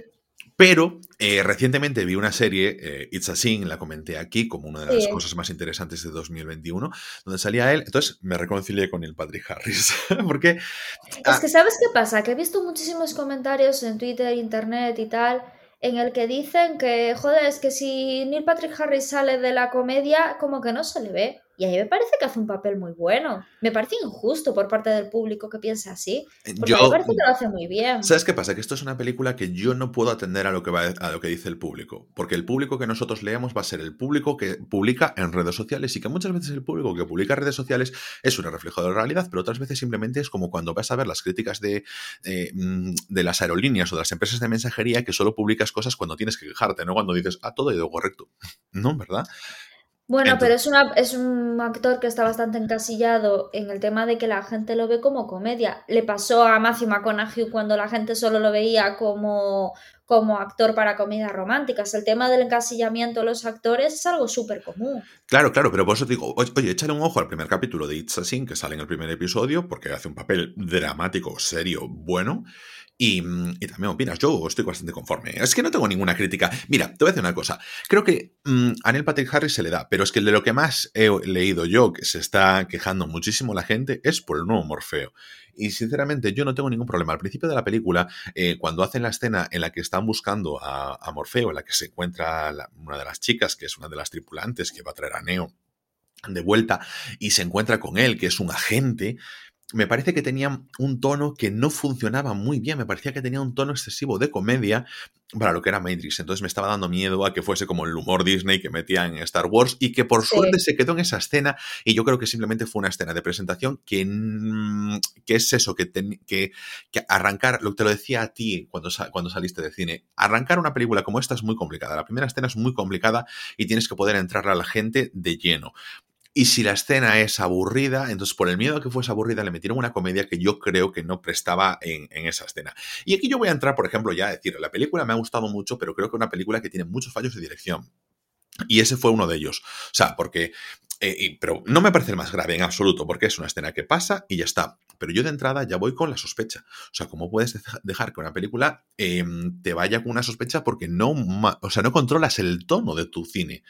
Pero eh, recientemente vi una serie, eh, It's a Sin, la comenté aquí como una de las Sí. cosas más interesantes de 2021, donde salía él. Entonces me reconcilié con Neil Patrick Harris. Porque Es Ah. que ¿sabes qué pasa? Que he visto muchísimos comentarios en Twitter, Internet y tal, en el que dicen que, joder, es que si Neil Patrick Harris sale de la comedia, como que no se le ve. Y a mí me parece que hace un papel muy bueno. Me parece injusto por parte del público que piensa así. Porque a mí yo, me parece que lo hace muy bien. ¿Sabes qué pasa? Que esto es una película que yo no puedo atender a lo que va a lo que dice el público, porque el público que nosotros leemos va a ser el público que publica en redes sociales y que muchas veces el público que publica en redes sociales es un reflejo de la realidad, pero otras veces simplemente es como cuando vas a ver las críticas de, eh, mm, de las aerolíneas o de las empresas de mensajería que solo publicas cosas cuando tienes que quejarte, no cuando dices, ah, todo ha ido correcto. No, ¿verdad? Bueno, Entonces- pero es, una, es un actor que está bastante encasillado en el tema de que la gente lo ve como comedia. Le pasó a Matthew McConaughey cuando la gente solo lo veía como, como actor para comedias románticas. El tema del encasillamiento de los actores es algo súper común. Claro, claro, pero por eso te digo, oye, oye, échale un ojo al primer capítulo de It's a Sin, que sale en el primer episodio, porque hace un papel dramático, serio, bueno. Y, mm, y también opinas, yo estoy bastante conforme. Es que no tengo ninguna crítica. Mira, te voy a decir una cosa. Creo que mm, a Neil Patrick Harris se le da, pero es que de lo que más he leído yo, que se está quejando muchísimo la gente, es por el nuevo Morfeo. Y sinceramente, yo no tengo ningún problema. Al principio de la película, eh, cuando hacen la escena en la que están buscando a, Morfeo, en la que se encuentra una de las chicas, que es una de las tripulantes que va a traer a Neo de vuelta, y se encuentra con él, que es un agente, me parece que tenía un tono que no funcionaba muy bien, me parecía que tenía un tono excesivo de comedia para lo que era Matrix. Entonces me estaba dando miedo a que fuese como el humor Disney que metía en Star Wars y que por suerte se quedó en esa escena y yo creo que simplemente fue una escena de presentación que, que es eso, que, que, arrancar, lo que te lo decía a ti cuando, cuando saliste de cine, arrancar una película como esta es muy complicada. La primera escena es muy complicada y tienes que poder entrarle a la gente de lleno. Y si la escena es aburrida, entonces por el miedo a que fuese aburrida le metieron una comedia que yo creo que no prestaba en, esa escena. Y aquí yo voy a entrar, por ejemplo, ya a decir, la película me ha gustado mucho, pero creo que es una película que tiene muchos fallos de dirección. Y ese fue uno de ellos. O sea, porque... Eh, pero no me parece el más grave en absoluto, porque es una escena que pasa y ya está. Pero yo de entrada ya voy con la sospecha. O sea, ¿cómo puedes dejar que una película em, te vaya con una sospecha porque no, o sea, no controlas el tono de tu cine?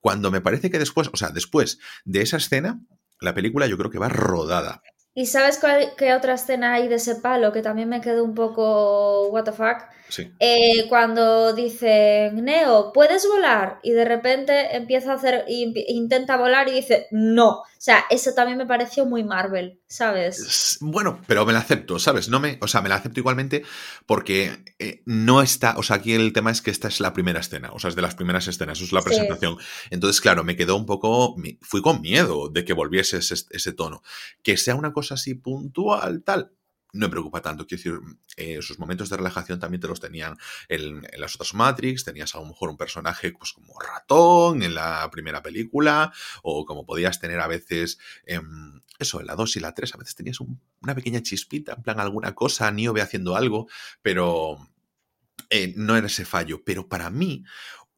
Cuando me parece que después, o sea, después de esa escena, la película yo creo que va rodada. ¿Y sabes qué otra escena hay de ese palo que también me quedó un poco what the fuck? Sí. Eh, cuando dice Neo, ¿puedes volar? Y de repente empieza a hacer, intenta volar y dice, no. O sea, eso también me pareció muy Marvel, ¿sabes? Bueno, pero me la acepto, ¿sabes? No me, o sea, me la acepto igualmente porque eh, no está, o sea, aquí el tema es que esta es la primera escena, o sea, es de las primeras escenas, es la presentación. Entonces, claro, me quedó un poco, fui con miedo de que volviese ese, ese tono. Que sea una cosa así puntual, tal, no me preocupa tanto. Quiero decir, eh, sus momentos de relajación también te los tenían en, las otras Matrix. Tenías a lo mejor un personaje pues, como ratón en la primera película, o como podías tener a veces, eso, en la 2 y la 3, a veces tenías una pequeña chispita, en plan alguna cosa, Niobe haciendo algo, pero eh, no era ese fallo. Pero para mí,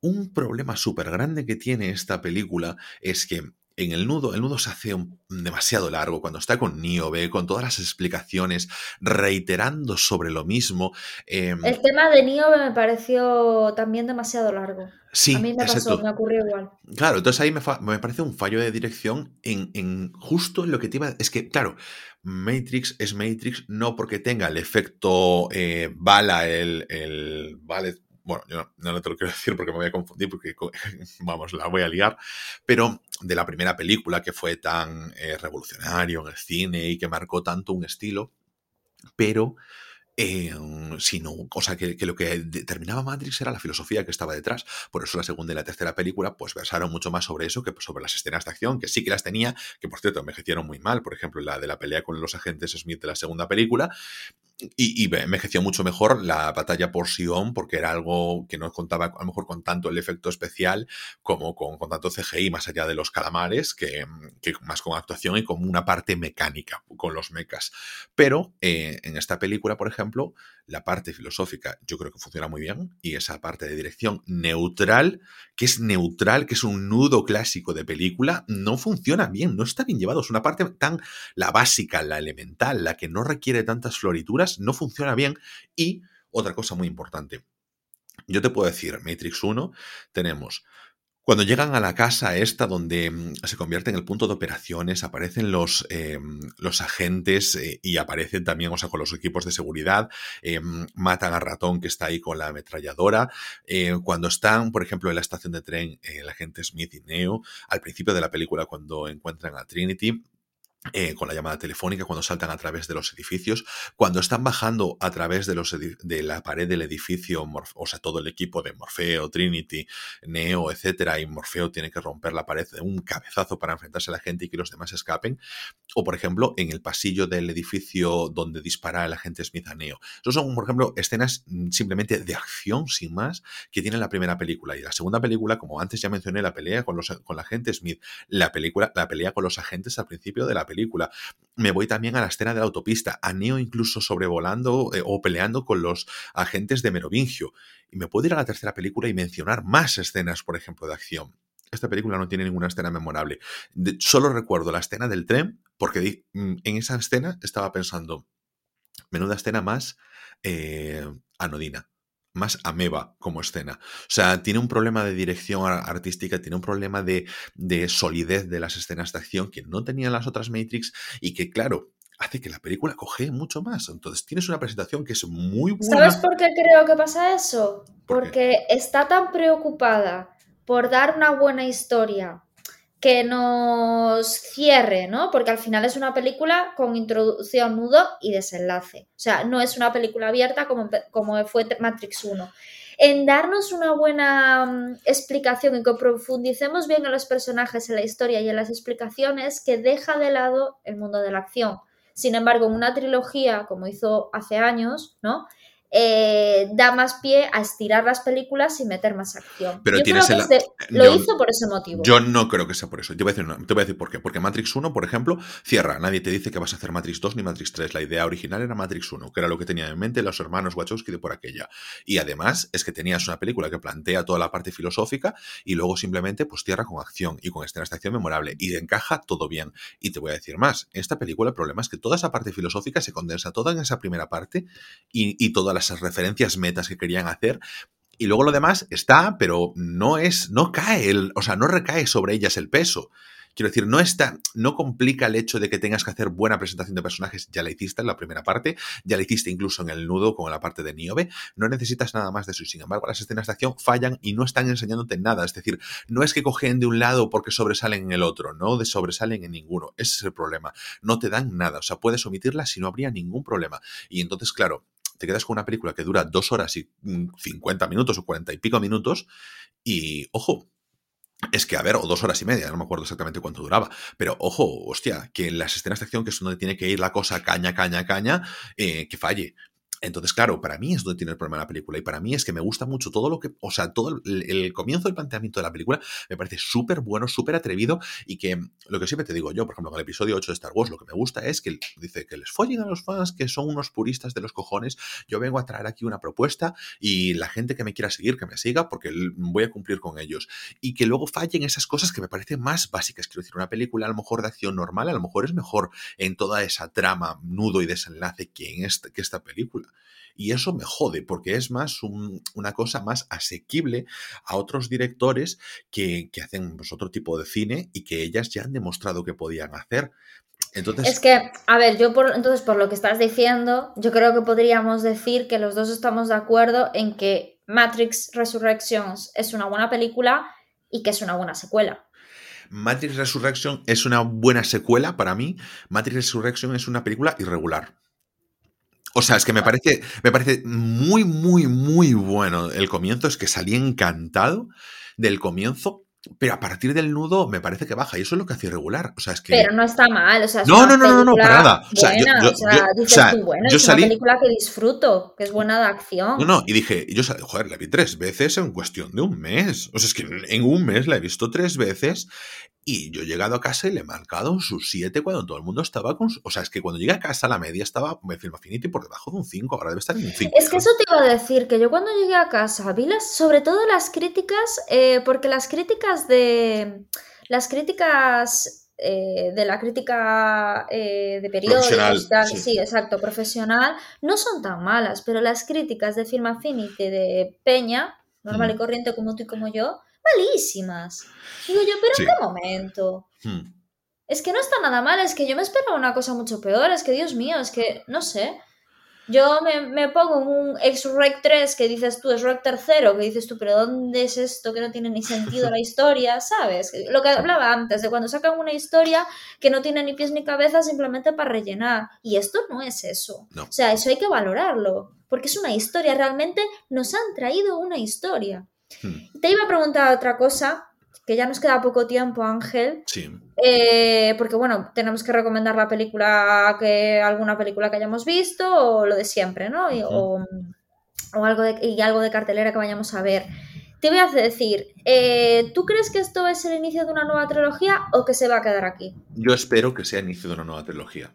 un problema súper grande que tiene esta película es que en el nudo, el nudo se hace demasiado largo cuando está con Niobe, con todas las explicaciones, reiterando sobre lo mismo. Em el tema de Niobe me pareció también demasiado largo. Sí, a mí me pasó, me ocurrió igual. Claro, entonces ahí me, parece un fallo de dirección en, justo en lo que te iba. Es que, claro, Matrix es Matrix no porque tenga el efecto eh, bala, el, el vale, bueno, yo no, te lo quiero decir porque me voy a confundir, porque vamos, la voy a liar, pero de la primera película que fue tan eh, revolucionario en el cine y que marcó tanto un estilo, pero eh, sino, o sea, que, lo que determinaba Matrix era la filosofía que estaba detrás. Por eso la segunda y la tercera película, pues versaron mucho más sobre eso que sobre las escenas de acción, que sí que las tenía, que por cierto envejecieron muy mal. Por ejemplo, la de la pelea con los agentes Smith de la segunda película, y, y, envejeció mucho mejor la batalla por Sion porque era algo que no contaba a lo mejor con tanto el efecto especial como con, con tanto CGI más allá de los calamares que, que, más con actuación y con una parte mecánica con los mechas. Pero eh, en esta película, por ejemplo, la parte filosófica yo creo que funciona muy bien y esa parte de dirección neutral, que es neutral, que es un nudo clásico de película, no funciona bien, no está bien llevado. Es una parte tan la básica, la elemental, la que no requiere tantas florituras no funciona bien. Y otra cosa muy importante, yo te puedo decir, Matrix 1, tenemos cuando llegan a la casa esta donde mm, se convierte en el punto de operaciones, aparecen los, em, los agentes eh, y aparecen también, o sea, con los equipos de seguridad, em, matan a Ratón que está ahí con la ametralladora. Eh, cuando están, por ejemplo, en la estación de tren, el agente Smith y Neo, al principio de la película cuando encuentran a Trinity, eh, con la llamada telefónica, cuando saltan a través de los edificios, cuando están bajando a través de, los de la pared del edificio, o sea, todo el equipo de Morfeo, Trinity, Neo, etcétera, y Morfeo tiene que romper la pared de un cabezazo para enfrentarse a la gente y que los demás escapen, o por ejemplo, en el pasillo del edificio donde dispara el agente Smith a Neo. Esos son, por ejemplo, escenas mm, simplemente de acción, sin más, que tiene la primera película. Y la segunda película, como antes ya mencioné, la pelea con, los, con la agente Smith, la película, la pelea con los agentes al principio de la película. Me voy también a la escena de la autopista, a Neo incluso sobrevolando eh, o peleando con los agentes de Merovingio. Y me puedo ir a la tercera película y mencionar más escenas, por ejemplo, de acción. Esta película no tiene ninguna escena memorable. solo recuerdo la escena del tren, porque mm, en esa escena estaba pensando, menuda escena más eh, anodina más ameba como escena. O sea, tiene un problema de dirección artística, tiene un problema de, solidez de las escenas de acción que no tenían las otras Matrix y que, claro, hace que la película coge mucho más. Entonces, tienes una presentación que es muy buena. ¿Sabes por qué creo que pasa eso? Porque está tan preocupada por dar una buena historia que nos cierre, ¿no? Porque al final es una película con introducción, nudo y desenlace. O sea, no es una película abierta como, como fue Matrix 1. En darnos una buena mm, explicación y que profundicemos bien en los personajes, en la historia y en las explicaciones, que deja de lado el mundo de la acción. Sin embargo, en una trilogía, como hizo hace años, ¿no? Eh, da más pie a estirar las películas y meter más acción. Pero tienes lo hizo por ese motivo. Yo no creo que sea por eso. Te voy, a decir, te voy a decir por qué. Porque Matrix 1, por ejemplo, cierra. Nadie te dice que vas a hacer Matrix 2 ni Matrix 3. La idea original era Matrix 1, que era lo que tenían en mente los hermanos Wachowski de por aquella. Y además es que tenías una película que plantea toda la parte filosófica y luego simplemente pues cierra con acción y con escenas de acción memorable y encaja todo bien. Y te voy a decir más. Esta película el problema es que toda esa parte filosófica se condensa toda en esa primera parte y, y toda la esas referencias metas que querían hacer. Y luego lo demás está, pero no es, no cae, el, o sea, no recae sobre ellas el peso. Quiero decir, no está, no complica el hecho de que tengas que hacer buena presentación de personajes, ya la hiciste en la primera parte, ya la hiciste incluso en el nudo con la parte de Niobe, no necesitas nada más de eso. Y sin embargo, las escenas de acción fallan y no están enseñándote nada. Es decir, no es que cogen de un lado porque sobresalen en el otro, no sobresalen en ninguno. Ese es el problema. No te dan nada. O sea, puedes omitirlas y no habría ningún problema. Y entonces, claro, te quedas con una película que dura dos horas y 50 mm, minutos o 40 y pico minutos y, ojo, es que, a ver, o dos horas y media, no me acuerdo exactamente cuánto duraba, pero ojo, hostia, que en las escenas de acción, que es donde tiene que ir la cosa caña, caña, caña, eh, que falle. Entonces, claro, para mí es donde tiene el problema la película. Y para mí es que me gusta mucho todo lo que. O sea, todo el, comienzo del planteamiento de la película me parece súper bueno, súper atrevido. Y que lo que siempre te digo yo, por ejemplo, en el episodio 8 de Star Wars, lo que me gusta es que dice que les follen a los fans, que son unos puristas de los cojones. Yo vengo a traer aquí una propuesta y la gente que me quiera seguir, que me siga, porque voy a cumplir con ellos. Y que luego fallen esas cosas que me parecen más básicas. Quiero decir, una película a lo mejor de acción normal, a lo mejor es mejor en toda esa trama, nudo y desenlace que en que esta película. Y eso me jode, porque es más una cosa más asequible a otros directores que, hacen pues, otro tipo de cine y que ellas ya han demostrado que podían hacer. Entonces... Es que, a ver, yo por, entonces por lo que estás diciendo, yo creo que podríamos decir que los dos estamos de acuerdo en que Matrix Resurrections es una buena película y que es una buena secuela. Matrix Resurrection es una buena secuela para mí. Matrix Resurrection es una película irregular. O sea, es que me parece, me parece muy, muy, muy bueno el comienzo. Es que salí encantado del comienzo. Pero a partir del nudo me parece que baja y eso es lo que hace irregular. O sea, es que... Pero no está mal, o sea, no, no, no, no, no, para nada. O sea, yo, o sea dices tú, bueno, es una película que disfruto, que es buena de acción. No, no, y dije, yo, joder, la vi tres veces en cuestión de un mes. O sea, es que en un mes la he visto tres veces y yo he llegado a casa y le he marcado un sub 7 cuando todo el mundo estaba con... O sea, es que cuando llegué a casa la media estaba en Film Affinity por debajo de un 5, ahora debe estar en un 5. Es que eso te iba a decir, que yo cuando llegué a casa vi las, sobre todo las críticas, eh, porque las críticas de... Las críticas eh, de la crítica eh, de periódicos, sí. sí. exacto, profesional, no son tan malas, pero las críticas de Film Affinity de Peña, normal y corriente como tú y como yo, malísimas. Digo yo, pero ¿en qué momento? Hmm. Es que no está nada mal, es que yo me esperaba una cosa mucho peor, es que Dios mío, es que no sé. Yo me, pongo un ex-Rec 3 que dices tú, es Rec tercero, que dices tú, pero ¿dónde es esto que no tiene ni sentido la historia? ¿Sabes? Lo que hablaba antes, de cuando sacan una historia que no tiene ni pies ni cabeza simplemente para rellenar. Y esto no es eso. O sea, eso hay que valorarlo, porque es una historia, realmente nos han traído una historia. Hmm. Te iba a preguntar otra cosa, que ya nos queda poco tiempo, Ángel. Sí. Eh, porque bueno, tenemos que recomendar la película que alguna película que hayamos visto o lo de siempre, ¿no? Y, o, algo de, y algo de cartelera que vayamos a ver. Te voy a decir, eh, ¿tú crees que esto es el inicio de una nueva trilogía o que se va a quedar aquí? Yo espero que sea el inicio de una nueva trilogía.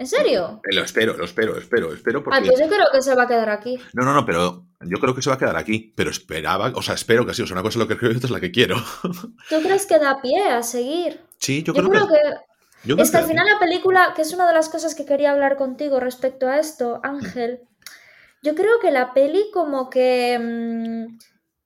¿En serio? Lo espero, lo espero, espero, espero. Porque... Ah, pues yo creo que se va a quedar aquí. No, no, no, pero yo creo que se va a quedar aquí. Pero esperaba, o sea, espero que sí. O sea, una cosa es lo que creo y otra es la que quiero. ¿Tú crees que da pie a seguir? Sí, yo, creo, que... es que al final la película, que es una de las cosas que quería hablar contigo respecto a esto, Ángel, yo creo que la peli como que mm,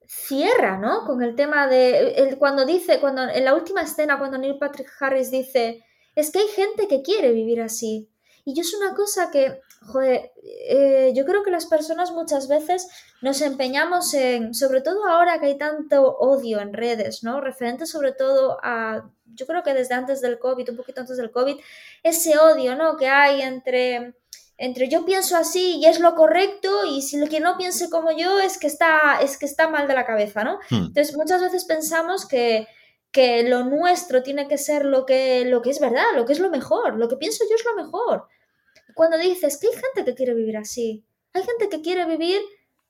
cierra, ¿no? Con el tema de cuando dice, cuando en la última escena, cuando Neil Patrick Harris dice, es que hay gente que quiere vivir así Y yo es una cosa que, joder, eh, yo creo que las personas muchas veces nos empeñamos en, sobre todo ahora que hay tanto odio en redes, ¿no? Referente sobre todo a, yo creo que desde antes del COVID, un poquito antes del COVID, ese odio, ¿no? Que hay entre entre yo pienso así y es lo correcto y si lo que no piense como yo es que está, es que está mal de la cabeza, ¿no? Hmm. Entonces muchas veces pensamos que, que, lo nuestro tiene que ser lo que, lo que es verdad, lo que es lo mejor, lo que pienso yo es lo mejor. Cuando dices que hay gente que quiere vivir así, hay gente que quiere vivir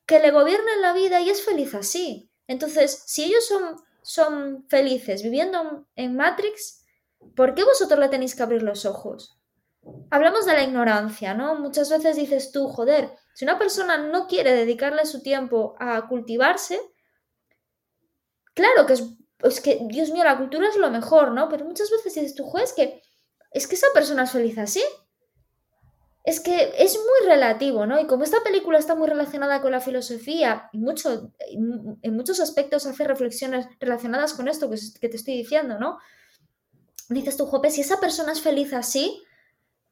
que le gobiernen la vida y es feliz así. Entonces, si ellos son, son felices viviendo en Matrix, ¿por qué vosotros le tenéis que abrir los ojos? hablamos de la ignorancia, ¿no? Muchas veces dices tú, joder, si una persona no quiere dedicarle su tiempo a cultivarse, claro que es, que, Dios mío, la cultura es lo mejor, ¿no? Pero muchas veces dices tú, joder, es que, es que esa persona es feliz así. Es que es muy relativo, ¿no? Y como esta película está muy relacionada con la filosofía y mucho, en muchos aspectos hace reflexiones relacionadas con esto que, que te estoy diciendo, ¿no? Dices tú, jope, si esa persona es feliz así,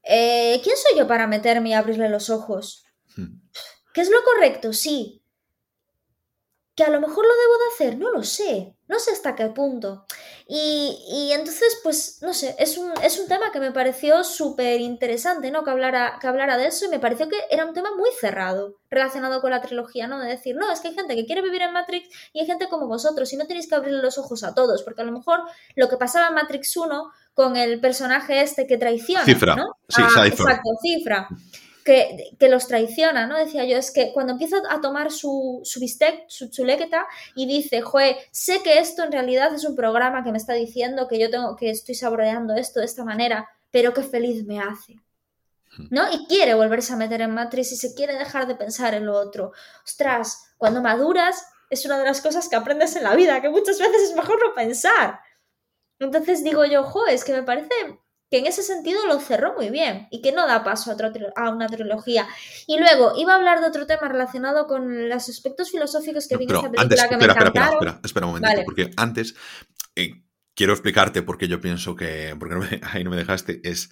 eh, ¿quién soy yo para meterme y abrirle los ojos? Hmm. ¿Qué es lo correcto? Sí. ¿Que a lo mejor lo debo de hacer? No lo sé. No sé hasta qué punto. Y, entonces, pues, no sé, es un, es un tema que me pareció súper interesante, ¿no? Que hablara, que hablara de eso y me pareció que era un tema muy cerrado relacionado con la trilogía, ¿no? De decir, no, es que hay gente que quiere vivir en Matrix y hay gente como vosotros y no tenéis que abrirle los ojos a todos, porque a lo mejor lo que pasaba en Matrix 1 con el personaje este que traiciona, Cifra. ¿no? Sí, ah, exacto, Cifra. Que, que, los traiciona, ¿no? Decía yo, es que cuando empieza a tomar su, su bistec, su chulequeta, y dice, joe, sé que esto en realidad es un programa que me está diciendo que yo tengo, que estoy saboreando esto de esta manera, pero qué feliz me hace. Hmm. ¿No? Y quiere volverse a meter en Matrix y se quiere dejar de pensar en lo otro. Ostras, cuando maduras es una de las cosas que aprendes en la vida, que muchas veces es mejor no pensar. Entonces digo yo, jo, es que me parece que en ese sentido lo cerró muy bien y que no da paso a, a, una trilogía. Y luego iba a hablar de otro tema relacionado con los aspectos filosóficos que viene esta película que me espera, encantaron. Espera, espera, espera, un momentito, porque antes eh, quiero explicarte por qué yo pienso que, porque ahí no me dejaste, es,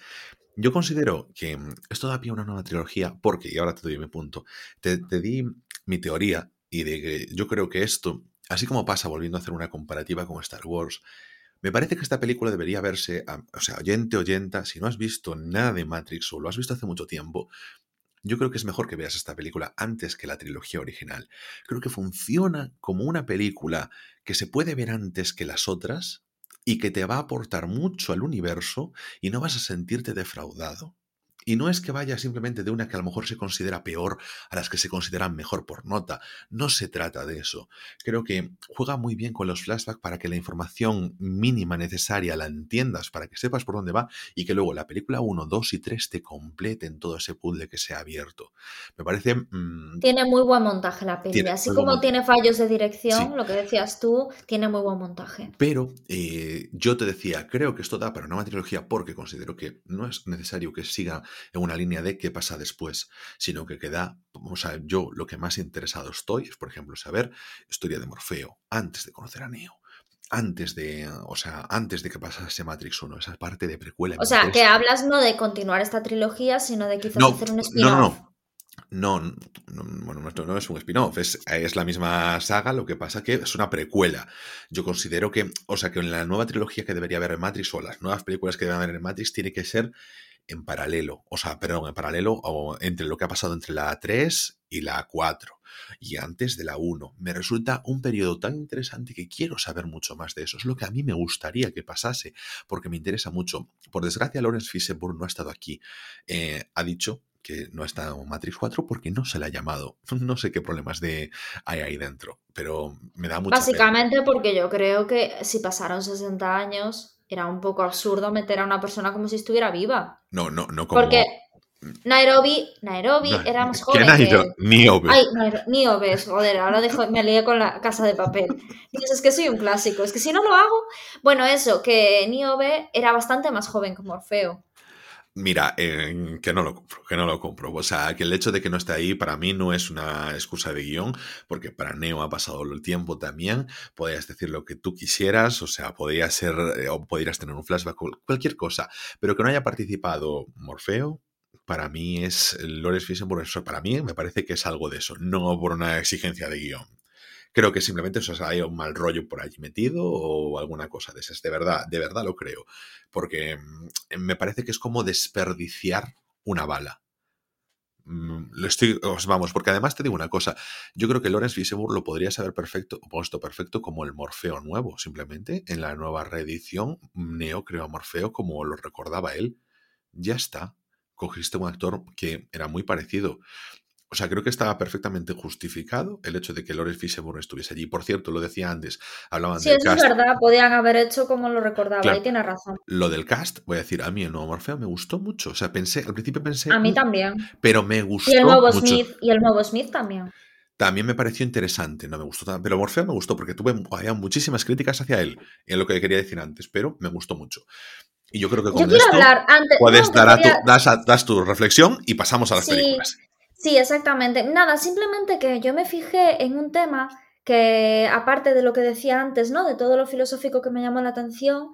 yo considero que esto da pie a una nueva trilogía porque, y ahora te doy mi punto, te, te di mi teoría y de que yo creo que esto, así como pasa volviendo a hacer una comparativa con Star Wars, me parece que esta película debería verse, o sea, oyente, oyenta, si no has visto nada de Matrix o lo has visto hace mucho tiempo, yo creo que es mejor que veas esta película antes que la trilogía original. Creo que funciona como una película que se puede ver antes que las otras y que te va a aportar mucho al universo y no vas a sentirte defraudado. Y no es que vaya simplemente de una que a lo mejor se considera peor a las que se consideran mejor por nota. No se trata de eso. Creo que juega muy bien con los flashbacks para que la información mínima necesaria la entiendas, para que sepas por dónde va y que luego la película 1, 2 y 3 te completen todo ese puzzle que se ha abierto. Me parece... Mm, tiene muy buen montaje la película. Así como tiene fallos de dirección, lo que decías tú, tiene muy buen montaje. Pero eh, yo te decía, creo que esto da para una trilogía porque considero que no es necesario que siga en una línea de qué pasa después, sino que queda, o sea, yo lo que más interesado estoy es, por ejemplo, saber historia de Morfeo antes de conocer a Neo antes de, o sea, antes de que pasase Matrix 1, esa parte de precuela. O sea, que hablas no de continuar esta trilogía, sino de quizás hacer un spin-off. No, no, no. No, bueno, no, es un spin-off, es, es, la misma saga, lo que pasa que es una precuela. Yo considero que, o sea, que en la nueva trilogía que debería haber en Matrix o las nuevas películas que deben haber en Matrix tiene que ser en paralelo, o sea, perdón, en paralelo o entre lo que ha pasado entre la 3 y la 4 y antes de la 1. Me resulta un periodo tan interesante que quiero saber mucho más de eso. Es lo que a mí me gustaría que pasase, porque me interesa mucho. Por desgracia, Lawrence Fishburne no ha estado aquí. Eh, ha dicho que no ha estado en Matrix 4 porque no se le ha llamado. No sé qué problemas de hay ahí dentro, pero me da mucha Básicamente porque yo creo que si pasaron 60 años era un poco absurdo meter a una persona como si estuviera viva. No, no, no como... Porque Nairobi, Nairobi era más joven. ¿Qué que... Niobe. Ay, Niobe, joder, ahora me lié con la casa de papel. Dices, es que soy un clásico, es que si no lo hago. Bueno, eso, que Niobe era bastante más joven que Morfeo. Mira, que no lo compro, que no lo compro. O sea, que el hecho de que no esté ahí para mí no es una excusa de guion, porque para Neo ha pasado el tiempo también. Podrías decir lo que tú quisieras, o sea, podría ser, eh, o podrías tener un flashback, cualquier cosa, pero que no haya participado Morfeo, para mí es Lawrence Fishburne, para mí me parece que es algo de eso, no por una exigencia de guion. Creo que simplemente eso hay un mal rollo por allí metido o alguna cosa de esas. De verdad, de verdad lo creo. Porque mm, me parece que es como desperdiciar una bala. Mm, lo estoy, vamos, porque además te digo una cosa, yo creo que Lawrence Fishburne lo podría saber perfecto, puesto perfecto como el Morfeo nuevo, simplemente en la nueva reedición Neo creó a Morfeo como lo recordaba él. Ya está, cogiste un actor que era muy parecido. O sea, creo que estaba perfectamente justificado el hecho de que Lawrence Fishburne estuviese allí. Por cierto, lo decía antes, hablaban sí, eso es verdad, podían haber hecho como lo recordaba, y tiene razón. Lo del cast, voy a decir, a mí el nuevo Morfeo me gustó mucho. O sea, pensé, al principio pensé... A mí también. Pero me gustó Y el nuevo mucho. Smith, y el nuevo Smith también. También me pareció interesante, no me gustó tanto. Pero Morfeo me gustó porque tuve había muchísimas críticas hacia él, en lo que quería decir antes, pero me gustó mucho. Y yo creo que con Yo esto hablar antes... puedes no, dar a tu, quería- das, a- das tu reflexión y pasamos a las Sí. películas. Sí, exactamente. Nada, simplemente que yo me fijé en un tema que, aparte de lo que decía antes, ¿no? De todo lo filosófico que me llamó la atención,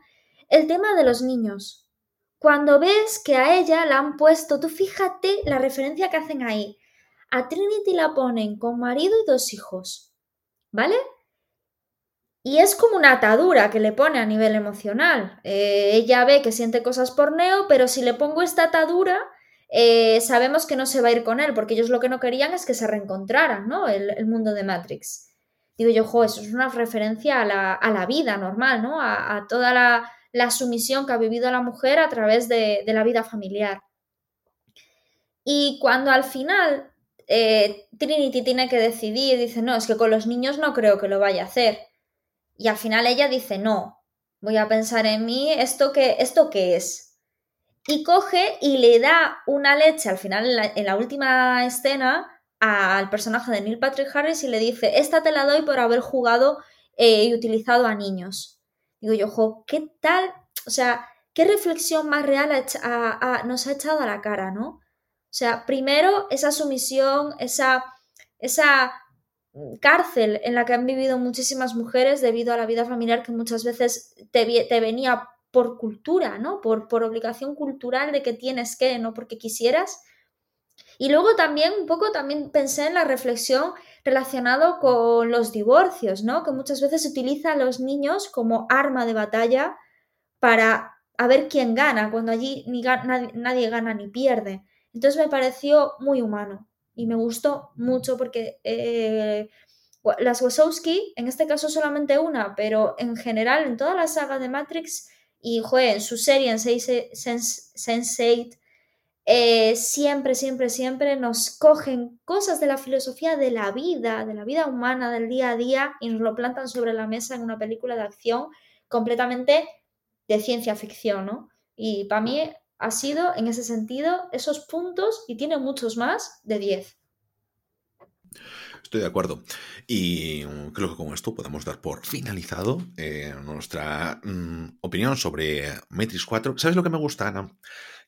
el tema de los niños. Cuando ves que a ella la han puesto, tú fíjate la referencia que hacen ahí. A Trinity la ponen con marido y dos hijos, ¿vale? Y es como una atadura que le pone a nivel emocional. Eh, ella ve que siente cosas por Neo, pero si le pongo esta atadura, eh, sabemos que no se va a ir con él, porque ellos lo que no querían es que se reencontraran, ¿no? El, mundo de Matrix. Digo yo, jo, eso es una referencia a la, a la vida normal, ¿no? A, a toda la, la, sumisión que ha vivido la mujer a través de, de la vida familiar. Y cuando al final eh, Trinity tiene que decidir, dice, no, es que con los niños no creo que lo vaya a hacer. Y al final ella dice, no, voy a pensar en mí, ¿esto qué, esto qué es? Y coge y le da una leche al final, en la, última escena, al personaje de Neil Patrick Harris y le dice, esta te la doy por haber jugado eh, y utilizado a niños. Digo yo, ojo, ¿qué tal? O sea, ¿qué reflexión más real nos ha echado a la cara, no? O sea, primero esa sumisión, esa, esa cárcel en la que han vivido muchísimas mujeres debido a la vida familiar que muchas veces te, te venía por cultura, ¿no? Por, por, obligación cultural de que tienes que, no porque quisieras. Y luego también un poco también pensé en la reflexión relacionado con los divorcios, ¿no? Que muchas veces se utiliza a los niños como arma de batalla para a ver quién gana, cuando allí ni nadie, gana ni pierde. Entonces me pareció muy humano y me gustó mucho porque eh, las Wachowski, en este caso solamente una, pero en general en toda la saga de Matrix y en su serie en Sense8, eh, siempre, siempre, siempre nos cogen cosas de la filosofía de la vida, de la vida humana, del día a día y nos lo plantan sobre la mesa en una película de acción completamente de ciencia ficción, ¿no? Y para mí ha sido, en ese sentido, esos puntos, y tiene muchos más, de 10. Estoy de acuerdo. Y creo que con esto podemos dar por finalizado eh, nuestra mm, opinión sobre Matrix 4. ¿Sabes lo que me gusta, Ana?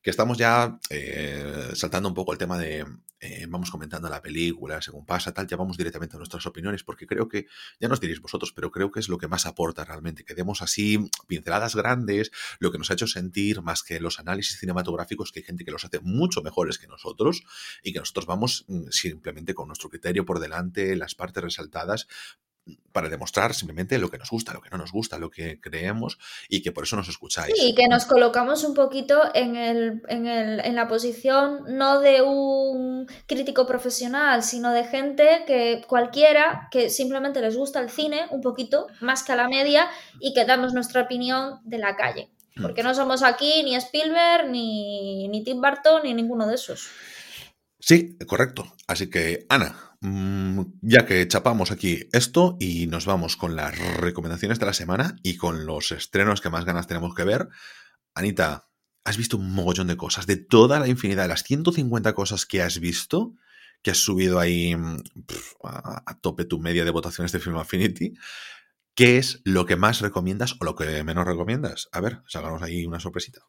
Que estamos ya eh, saltando un poco el tema de. Eh, vamos comentando la película según pasa, tal. Ya vamos directamente a nuestras opiniones, porque creo que. Ya nos diréis vosotros, pero creo que es lo que más aporta realmente. Que demos así pinceladas grandes, lo que nos ha hecho sentir, más que los análisis cinematográficos, que hay gente que los hace mucho mejores que nosotros, y que nosotros vamos simplemente con nuestro criterio por delante, las partes resaltadas, para demostrar simplemente lo que nos gusta, lo que no nos gusta, lo que creemos y que por eso nos escucháis. Sí, y que nos colocamos un poquito en, el, en, el, en, la posición no de un crítico profesional, sino de gente que cualquiera que simplemente les gusta el cine un poquito, más que a la media, y que damos nuestra opinión de la calle. Porque no somos aquí ni Spielberg, ni, ni Tim Burton, ni ninguno de esos. Sí, correcto. Así que, Ana, mmm, ya que chapamos aquí esto y nos vamos con las recomendaciones de la semana y con los estrenos que más ganas tenemos que ver, Anita, has visto un mogollón de cosas, de toda la infinidad, de las 150 cosas que has visto, que has subido ahí pff, a, a, tope tu media de votaciones de Film Affinity. ¿Qué es lo que más recomiendas o lo que menos recomiendas? A ver, sacamos ahí una sorpresita.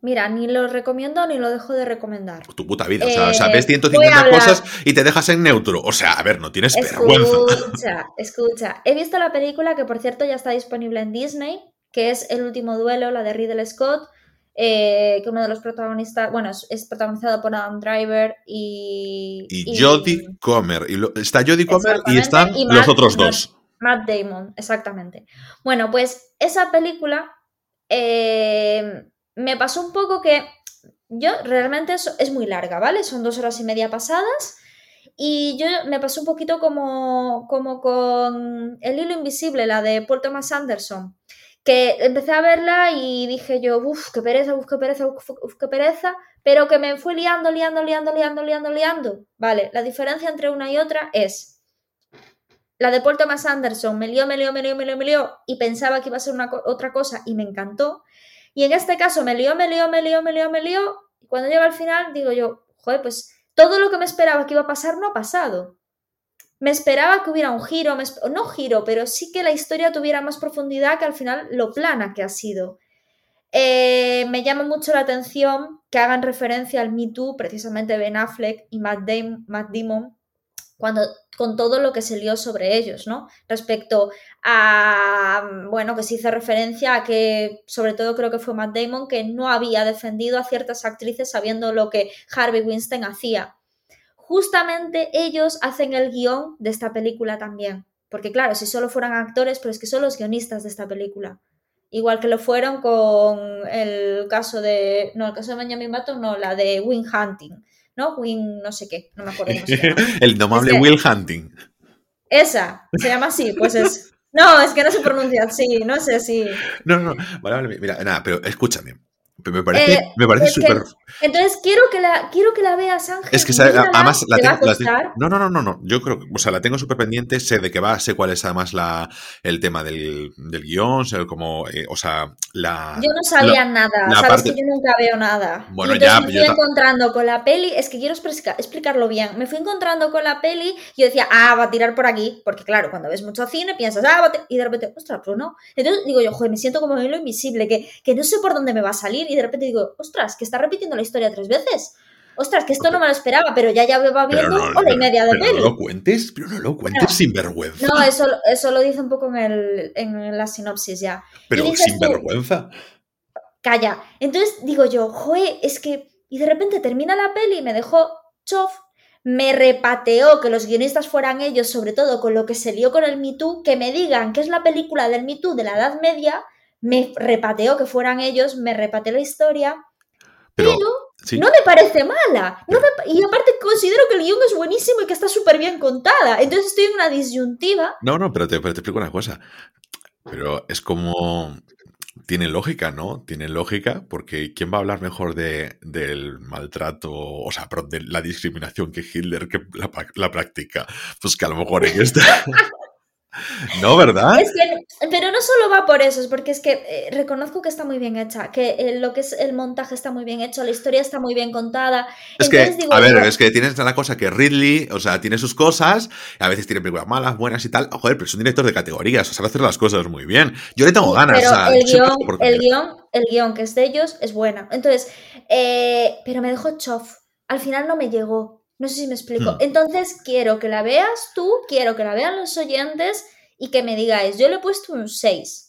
Mira, ni lo recomiendo ni lo dejo de recomendar. Tu puta vida. O sea, eh, o sea ves 150 cosas y te dejas en neutro. O sea, a ver, no tienes escucha, vergüenza. Escucha, escucha. He visto la película que, por cierto, ya está disponible en Disney, que es El último duelo, la de Ridley Scott. eh, que uno de los protagonistas, bueno, es, protagonizado por Adam Driver y... Y, Jodie Comer. Y está Jodie Comer y están los otros dos. Matt Damon, exactamente. Bueno, pues esa película eh, me pasó un poco que yo realmente es, muy larga, ¿vale? Son dos horas y media pasadas. Y yo me pasó un poquito como, como con El hilo invisible, la de Paul Thomas Anderson, que empecé a verla y dije yo, uff, qué pereza, uff, qué pereza, uff, qué pereza, pero que me fue liando, liando, liando, liando, liando, liando. Vale, la diferencia entre una y otra es, la de Paul Thomas Anderson me lió, me lió, me lió, me lió, me lió, y pensaba que iba a ser una, otra cosa y me encantó. Y en este caso me lió, me lió, me lió, me lió, me lió. Y cuando llega al final digo yo, joder, pues todo lo que me esperaba que iba a pasar no ha pasado. Me esperaba que hubiera un giro, no giro, pero sí que la historia tuviera más profundidad que al final lo plana que ha sido. Eh, me llama mucho la atención que hagan referencia al Me Too, precisamente Ben Affleck y Matt Damon, cuando, con todo lo que se lió sobre ellos, ¿no? Respecto a, bueno, que se hizo referencia a que, sobre todo creo que fue Matt Damon, que no había defendido a ciertas actrices sabiendo lo que Harvey Weinstein hacía. Justamente ellos hacen el guion de esta película también. Porque claro, si solo fueran actores, pero es que son los guionistas de esta película. Igual que lo fueron con el caso de. No, el caso de Benjamin Button, no, la de Wing Hunting ¿no? Win no sé qué, no me acuerdo cómo se llama. El indomable Will Hunting. Esa, se llama así, pues es... No, es que no se pronuncia así, no sé si... No, no, vale, vale, mira, nada, pero escúchame, me parece, eh, me parece súper. Entonces quiero que la quiero que la veas, Ángel. Es que además la tengo. no, no, no, no, no. Yo creo, o sea, la tengo súper pendiente, sé de qué va, sé cuál es además la, el tema del, del guion, sé como, eh, o sea, la. Yo no sabía nada, sabes que yo nunca veo nada. Bueno, ya. Me fui encontrando con la peli, es que quiero explicarlo bien. Me fui encontrando con la peli y yo decía, ah, va a tirar por aquí, porque claro, cuando ves mucho cine piensas, ah, va a y de repente, ostras, pues no. Entonces digo yo, joder, me siento como en lo invisible, que, que no sé por dónde me va a salir y de repente digo, ostras, que está repitiendo la historia tres veces. Ostras, que esto no me lo esperaba, pero ya ya va viendo hora y media de pero No lo cuentes, pero no lo cuentes sin vergüenza. No, eso, eso lo dice un poco en, el, en la sinopsis ya. Pero sin vergüenza. Calla. Entonces digo yo, joe, es que. Y de repente termina la peli y me dejó chof. Me repateó que los guionistas fueran ellos, sobre todo con lo que se lió con el Me Too, que me digan que es la película del Me Too de la Edad Media me repateó que fueran ellos, me repateó la historia, pero, no me parece mala. y aparte considero que el guion es buenísimo y que está súper bien contada. Entonces estoy en una disyuntiva. No, no, pero te, explico una cosa. Pero es como tiene lógica, ¿no? Tiene lógica, porque ¿quién va a hablar mejor de, del maltrato, o sea, de la discriminación que Hitler que la, la practica? Pues que a lo mejor en esta. No, ¿verdad? pero no solo va por eso, es porque es que eh, reconozco que está muy bien hecha, que eh, lo que es el montaje está muy bien hecho, la historia está muy bien contada. Es que, a ver, es que tienes la cosa que Ridley, o sea, tiene sus cosas, a veces tiene películas malas, buenas y tal. Joder, pero es un director de categorías, o sea, hacer las cosas muy bien. Yo le tengo ganas. Pero el, guion, el, guion, el guion que es de ellos es buena. Entonces, eh, pero me dejó chof. Al final no me llegó. No sé si me explico. Hmm. Entonces quiero que la veas tú, quiero que la vean los oyentes y que me digáis, yo le he puesto un 6.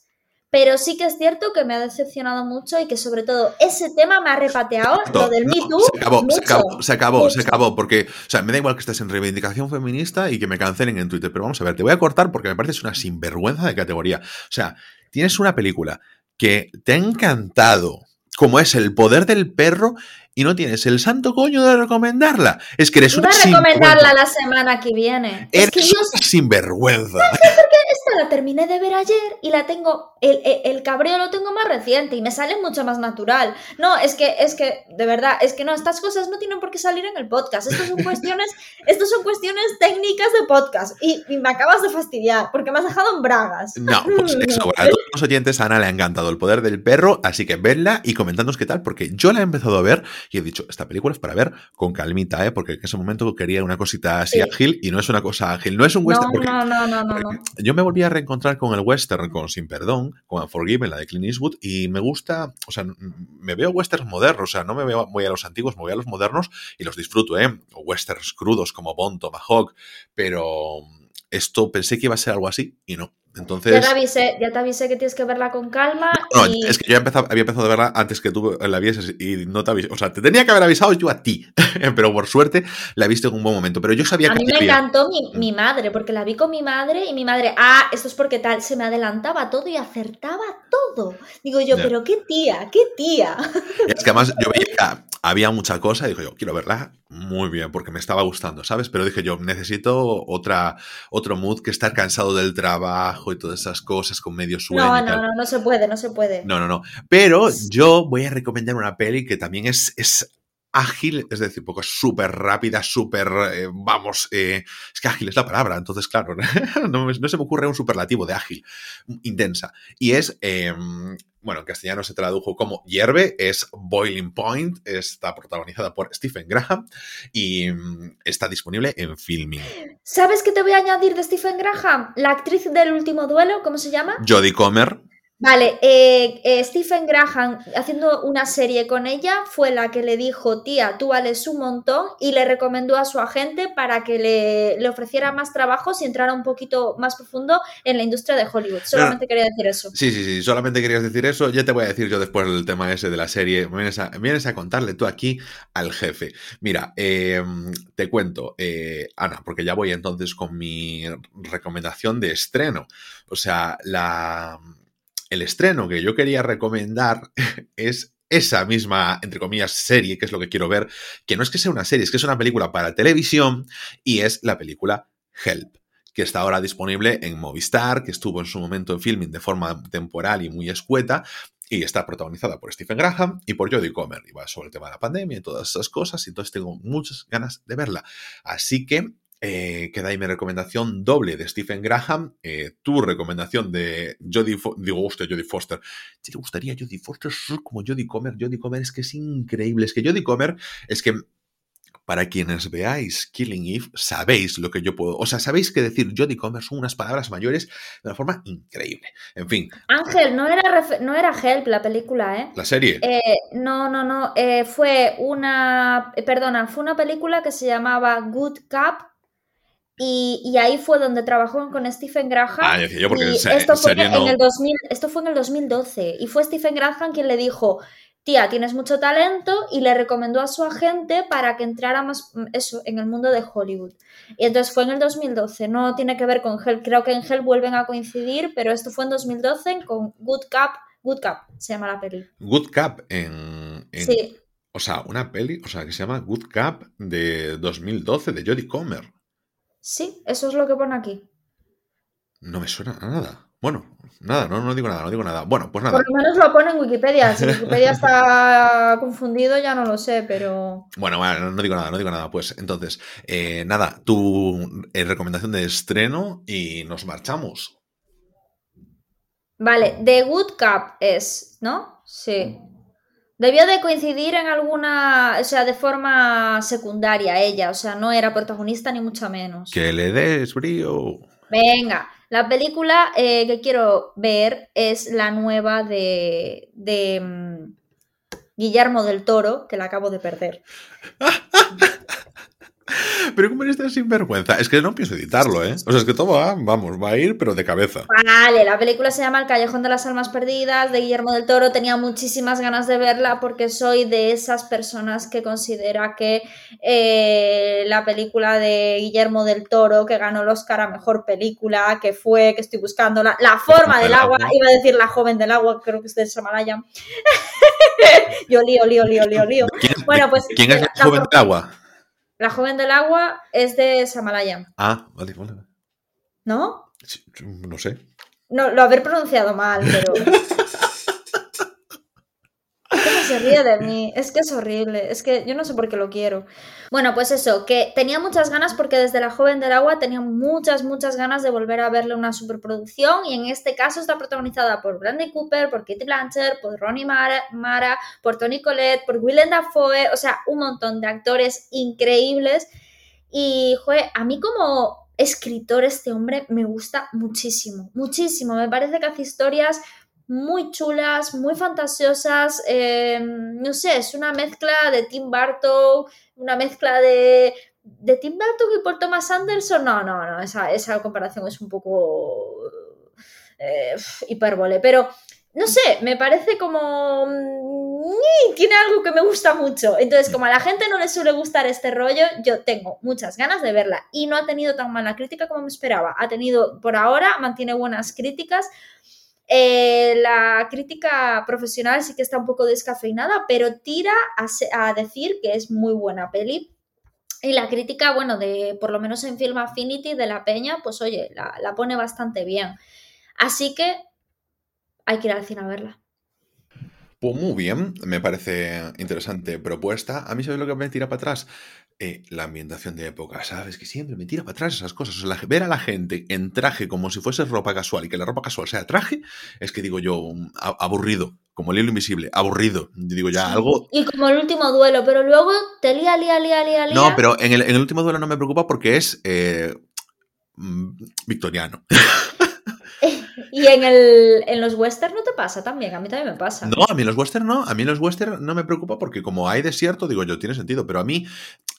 Pero sí que es cierto que me ha decepcionado mucho y que sobre todo ese tema me ha repateado lo del Me Too. Se acabó, se acabó, se acabó, se acabó, porque, o sea, me da igual que estés en reivindicación feminista y que me cancelen en Twitter, pero vamos a ver, te voy a cortar porque me parece una sinvergüenza de categoría. O sea, tienes una película que te ha encantado, como es El poder del perro, y no tienes el santo coño de recomendarla. Es que eres una a recomendarla la semana que viene. Eres es que yo... sinvergüenza. No sé por qué esta la terminé de ver ayer y la tengo. El, el, cabreo lo tengo más reciente y me sale mucho más natural. No, es que, es que, de verdad, es que no, estas cosas no tienen por qué salir en el podcast. Estas son cuestiones, estas son cuestiones técnicas de podcast. Y, me acabas de fastidiar porque me has dejado en bragas. No, pues eso, a todos los oyentes, a Ana le ha encantado el poder del perro, así que vedla y comentadnos qué tal, porque yo la he empezado a ver y he dicho, esta película es para ver con calmita, ¿eh? porque en ese momento quería una cosita así ágil y no es una cosa ágil, no es un western. No, no, no, no, no, Yo me volví a reencontrar con el western, con Sin Perdón, con Unforgiven, la de Clint Eastwood, y me gusta, o sea, me veo westerns modernos, o sea, no me veo, voy a los antiguos, me voy a los modernos y los disfruto, ¿eh? westerns crudos como Bond, Tomahawk, pero esto pensé que iba a ser algo así y no. Entonces... Ya te, avisé, ya te avisé que tienes que verla con calma. No, y... es que yo empezado, había empezado a verla antes que tú la vieses y no te avisé. O sea, te tenía que haber avisado yo a ti, pero por suerte la viste en un buen momento. Pero yo sabía a que. mí me encantó mi, mi madre, porque la vi con mi madre y mi madre, ah, esto es porque tal, se me adelantaba todo y acertaba todo. Digo yo, pero qué tía, qué tía. Es que además yo veía había mucha cosa y dije yo, quiero verla muy bien porque me estaba gustando, ¿sabes? Pero dije yo, necesito otra, otro mood que estar cansado del trabajo y todas esas cosas con medio sueño No, no, no, no se puede, no se puede. No, no, no. Pero yo voy a recomendar una peli que también es, es ágil, es decir, poco súper rápida, súper, eh, vamos, eh, es que ágil es la palabra, entonces, claro, no, se me ocurre un superlativo de ágil, intensa. Y es, eh, bueno, en castellano se tradujo como hierve, es Boiling Point, está protagonizada por Stephen Graham y mm, está disponible en Filming. ¿Sabes qué te voy a añadir de Stephen Graham? La actriz del último duelo, ¿cómo se llama? Jodie Comer, Vale, eh, eh, Stephen Graham haciendo una serie con ella fue la que le dijo, tía, tú vales un montón y le recomendó a su agente para que le, le ofreciera más trabajos y entrara un poquito más profundo en la industria de Hollywood. Solamente quería decir eso. Sí, sí, sí, solamente querías decir eso. Ya te voy a decir yo después el tema ese de la serie. Vienes a, vienes a contarle tú aquí al jefe. Mira, eh, te cuento, eh, Ana, porque ya voy entonces con mi recomendación de estreno. O sea, la, el estreno que yo quería recomendar es esa misma, entre comillas, serie, que es lo que quiero ver, que no es que sea una serie, es que es una película para televisión y es la película Help que está ahora disponible en Movistar, que estuvo en su momento en filming de forma temporal y muy escueta, y está protagonizada por Stephen Graham y por Jodie Comer. Y va sobre el tema de la pandemia y todas esas cosas, y entonces tengo muchas ganas de verla. Así que eh, queda ahí mi recomendación doble de Stephen Graham, eh, tu recomendación de Jodie Foster, digo, hostia, Jodie Foster. Si te gustaría Jodie Foster como Jodie Comer, Jodie Comer es que es increíble, es que Jodie Comer es que para quienes veáis Killing Eve, sabéis lo que yo puedo. O sea, sabéis que decir Jodie Comer son unas palabras mayores de una forma increíble. En fin, Ángel, no era, no era Help la película, ¿eh? la serie. Eh, no, no, no. eh, fue una. Perdona, fue una película que se llamaba Good Cup. Y, y ahí fue donde trabajó con Stephen Graham. Ah, decía yo, porque y se- esto, fue en no- el 2000, esto fue en el 2012. Y fue Stephen Graham quien le dijo: Tía, tienes mucho talento. Y le recomendó a su agente para que entrara más mm, eso, en el mundo de Hollywood. Y entonces fue en el 2012. No tiene que ver con Hell. Creo que en Hell vuelven a coincidir, pero esto fue en 2012 con Good Cup. Good Cup se llama la peli. Good Cup en, en- Sí. O sea, una peli, o sea, que se llama Good Cup de 2012 de Jodie Comer. Sí, eso es lo que pone aquí. No me suena a nada. Bueno, nada, no, no digo nada, no digo nada. Bueno, pues nada. Por lo menos lo pone en Wikipedia. Si Wikipedia está confundido, ya no lo sé, pero. Bueno, bueno, no, digo nada, no digo nada. Pues entonces, eh, nada, tu eh, recomendación de estreno y nos marchamos. Vale, The Good Cup es, ¿no? Sí. Debió de coincidir en alguna. O sea, de forma secundaria ella. O sea, no era protagonista ni mucho menos. Que le des brío. Venga, la película eh, que quiero ver es la nueva de, de mm, Guillermo del Toro, que la acabo de perder. Pero ¿cómo eres tan sinvergüenza? Es que no pienso editarlo, ¿eh? O sea, es que todo va, vamos, va a ir, pero de cabeza. Vale, la película se llama El Callejón de las Almas Perdidas, de Guillermo del Toro. Tenía muchísimas ganas de verla porque soy de esas personas que considera que eh, la película de Guillermo del Toro, que ganó el Oscar a Mejor Película, que fue, que estoy buscando, La, la Forma del Agua, iba a decir La Joven del Agua, creo que es de Samalayam. Yo lío, lío, lío, lío, lío. ¿Quién, Bueno, pues ¿quién es la, la joven del agua? La Joven del Agua es de Samalayam, Ah, vale, vale. ¿no? Sí, no sé. No, lo haber pronunciado mal, pero. ¿Cómo se ríe de mí? Es que es horrible. Es que yo no sé por qué lo quiero. Bueno, pues eso, que tenía muchas ganas porque desde La Joven del Agua tenía muchas, muchas ganas de volver a verle una superproducción. Y en este caso está protagonizada por Bradley Cooper, por Katie Blanchett, por Ronnie Mara, Mara, por Tony Collette, por Willem Dafoe. O sea, un montón de actores increíbles. Y, joder, a mí como escritor este hombre me gusta muchísimo, muchísimo. Me parece que hace historias muy chulas, muy fantasiosas. eh, no sé, es una mezcla de Tim Burton, una mezcla de, de Tim Burton y por Thomas Anderson. No, no, no, esa, esa comparación es un poco eh, hipérbole, pero no sé, me parece como... Mm, tiene algo que me gusta mucho. Entonces, como a la gente no le suele gustar este rollo, yo tengo muchas ganas de verla. Y no ha tenido tan mala crítica como me esperaba. Ha tenido, por ahora, mantiene buenas críticas. Eh, la crítica profesional sí que está un poco descafeinada, pero tira a, decir que es muy buena peli. Y la crítica, bueno, de por lo menos en Film Affinity de la Peña, pues oye, la, la pone bastante bien. Así que hay que ir al cine a verla. Pues muy bien, me parece interesante propuesta. A mí, ¿sabes lo que me tira para atrás? Eh, la ambientación de época, ¿sabes? Que siempre me tira para atrás esas cosas. O sea, ver a la gente en traje como si fuese ropa casual y que la ropa casual sea traje, es que digo yo, mm, aburrido, como el hilo invisible, aburrido. Digo ya algo. Y como el último duelo, pero luego te lía, lía, lía, lía, lía. No, pero en el, último duelo no me preocupa porque es eh, mm, victoriano. Y en, el, en los western no te pasa también, a mí también me pasa. No, a mí los western no, a mí los western no me preocupa porque como hay desierto, digo yo, tiene sentido, pero a mí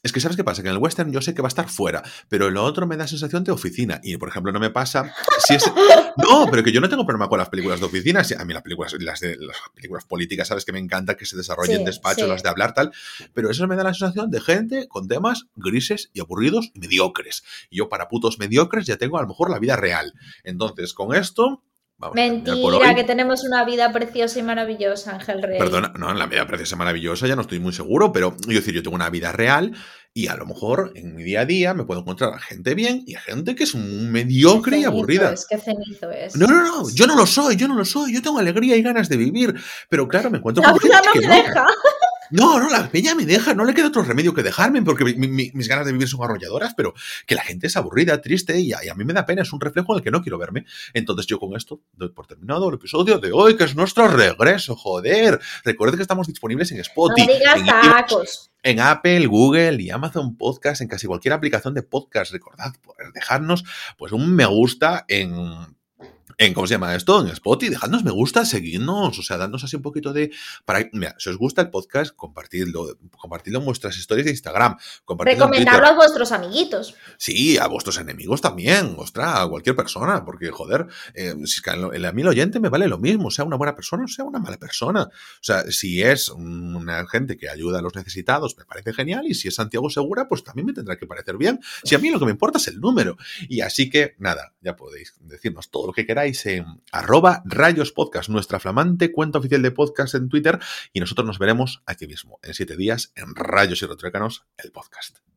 es que sabes qué pasa, que en el western yo sé que va a estar fuera, pero en lo otro me da sensación de oficina. Y por ejemplo no me pasa si es No, pero que yo no tengo problema con las películas de oficina, a mí las películas las de las películas políticas sabes que me encanta que se desarrollen despachos, las de hablar tal, pero eso me da la sensación de gente con temas grises y aburridos y mediocres. Y yo para putos mediocres ya tengo a lo mejor la vida real. Entonces, con esto Mentira, que tenemos una vida preciosa y maravillosa, Ángel Rey. Perdona, no, en la vida preciosa y maravillosa ya no estoy muy seguro, pero yo decir, yo tengo una vida real y a lo mejor en mi día a día me puedo encontrar a gente bien y a gente que es un mediocre y aburrida. Es, qué cenizo es. No, no, no, yo no lo soy, yo no lo soy, yo tengo alegría y ganas de vivir, pero claro, me encuentro con gente no que me deja. No, no, la peña me deja, no le queda otro remedio que dejarme, porque mis ganas de vivir son arrolladoras, pero que la gente es aburrida, triste y a, mí me da pena, es un reflejo en el que no quiero verme. Entonces yo con esto doy por terminado el episodio de hoy, que es nuestro regreso, joder. Recuerden que estamos disponibles en Spotify. en, en Apple, Google y Amazon Podcast, en casi cualquier aplicación de podcast. Recordad poder dejarnos pues un me gusta en en, ¿cómo se llama esto? En Spotify, dejadnos me gusta, seguidnos, o sea, dadnos así un poquito de... Para, mira, si os gusta el podcast, compartidlo, compartidlo en vuestras historias de Instagram. Recomendadlo a vuestros amiguitos. Sí, a vuestros enemigos también, ostras, a cualquier persona, porque, joder, eh, si el, a mí el oyente me vale lo mismo, sea una buena persona o sea una mala persona. O sea, si es una gente que ayuda a los necesitados, me parece genial, y si es Santiago Segura, pues también me tendrá que parecer bien. Si a mí lo que me importa es el número. Y así que, nada, ya podéis decirnos todo lo que queráis en arroba rayos podcast, nuestra flamante cuenta oficial de podcast en Twitter y nosotros nos veremos aquí mismo en siete días en Rayos y Retrócanos, el podcast.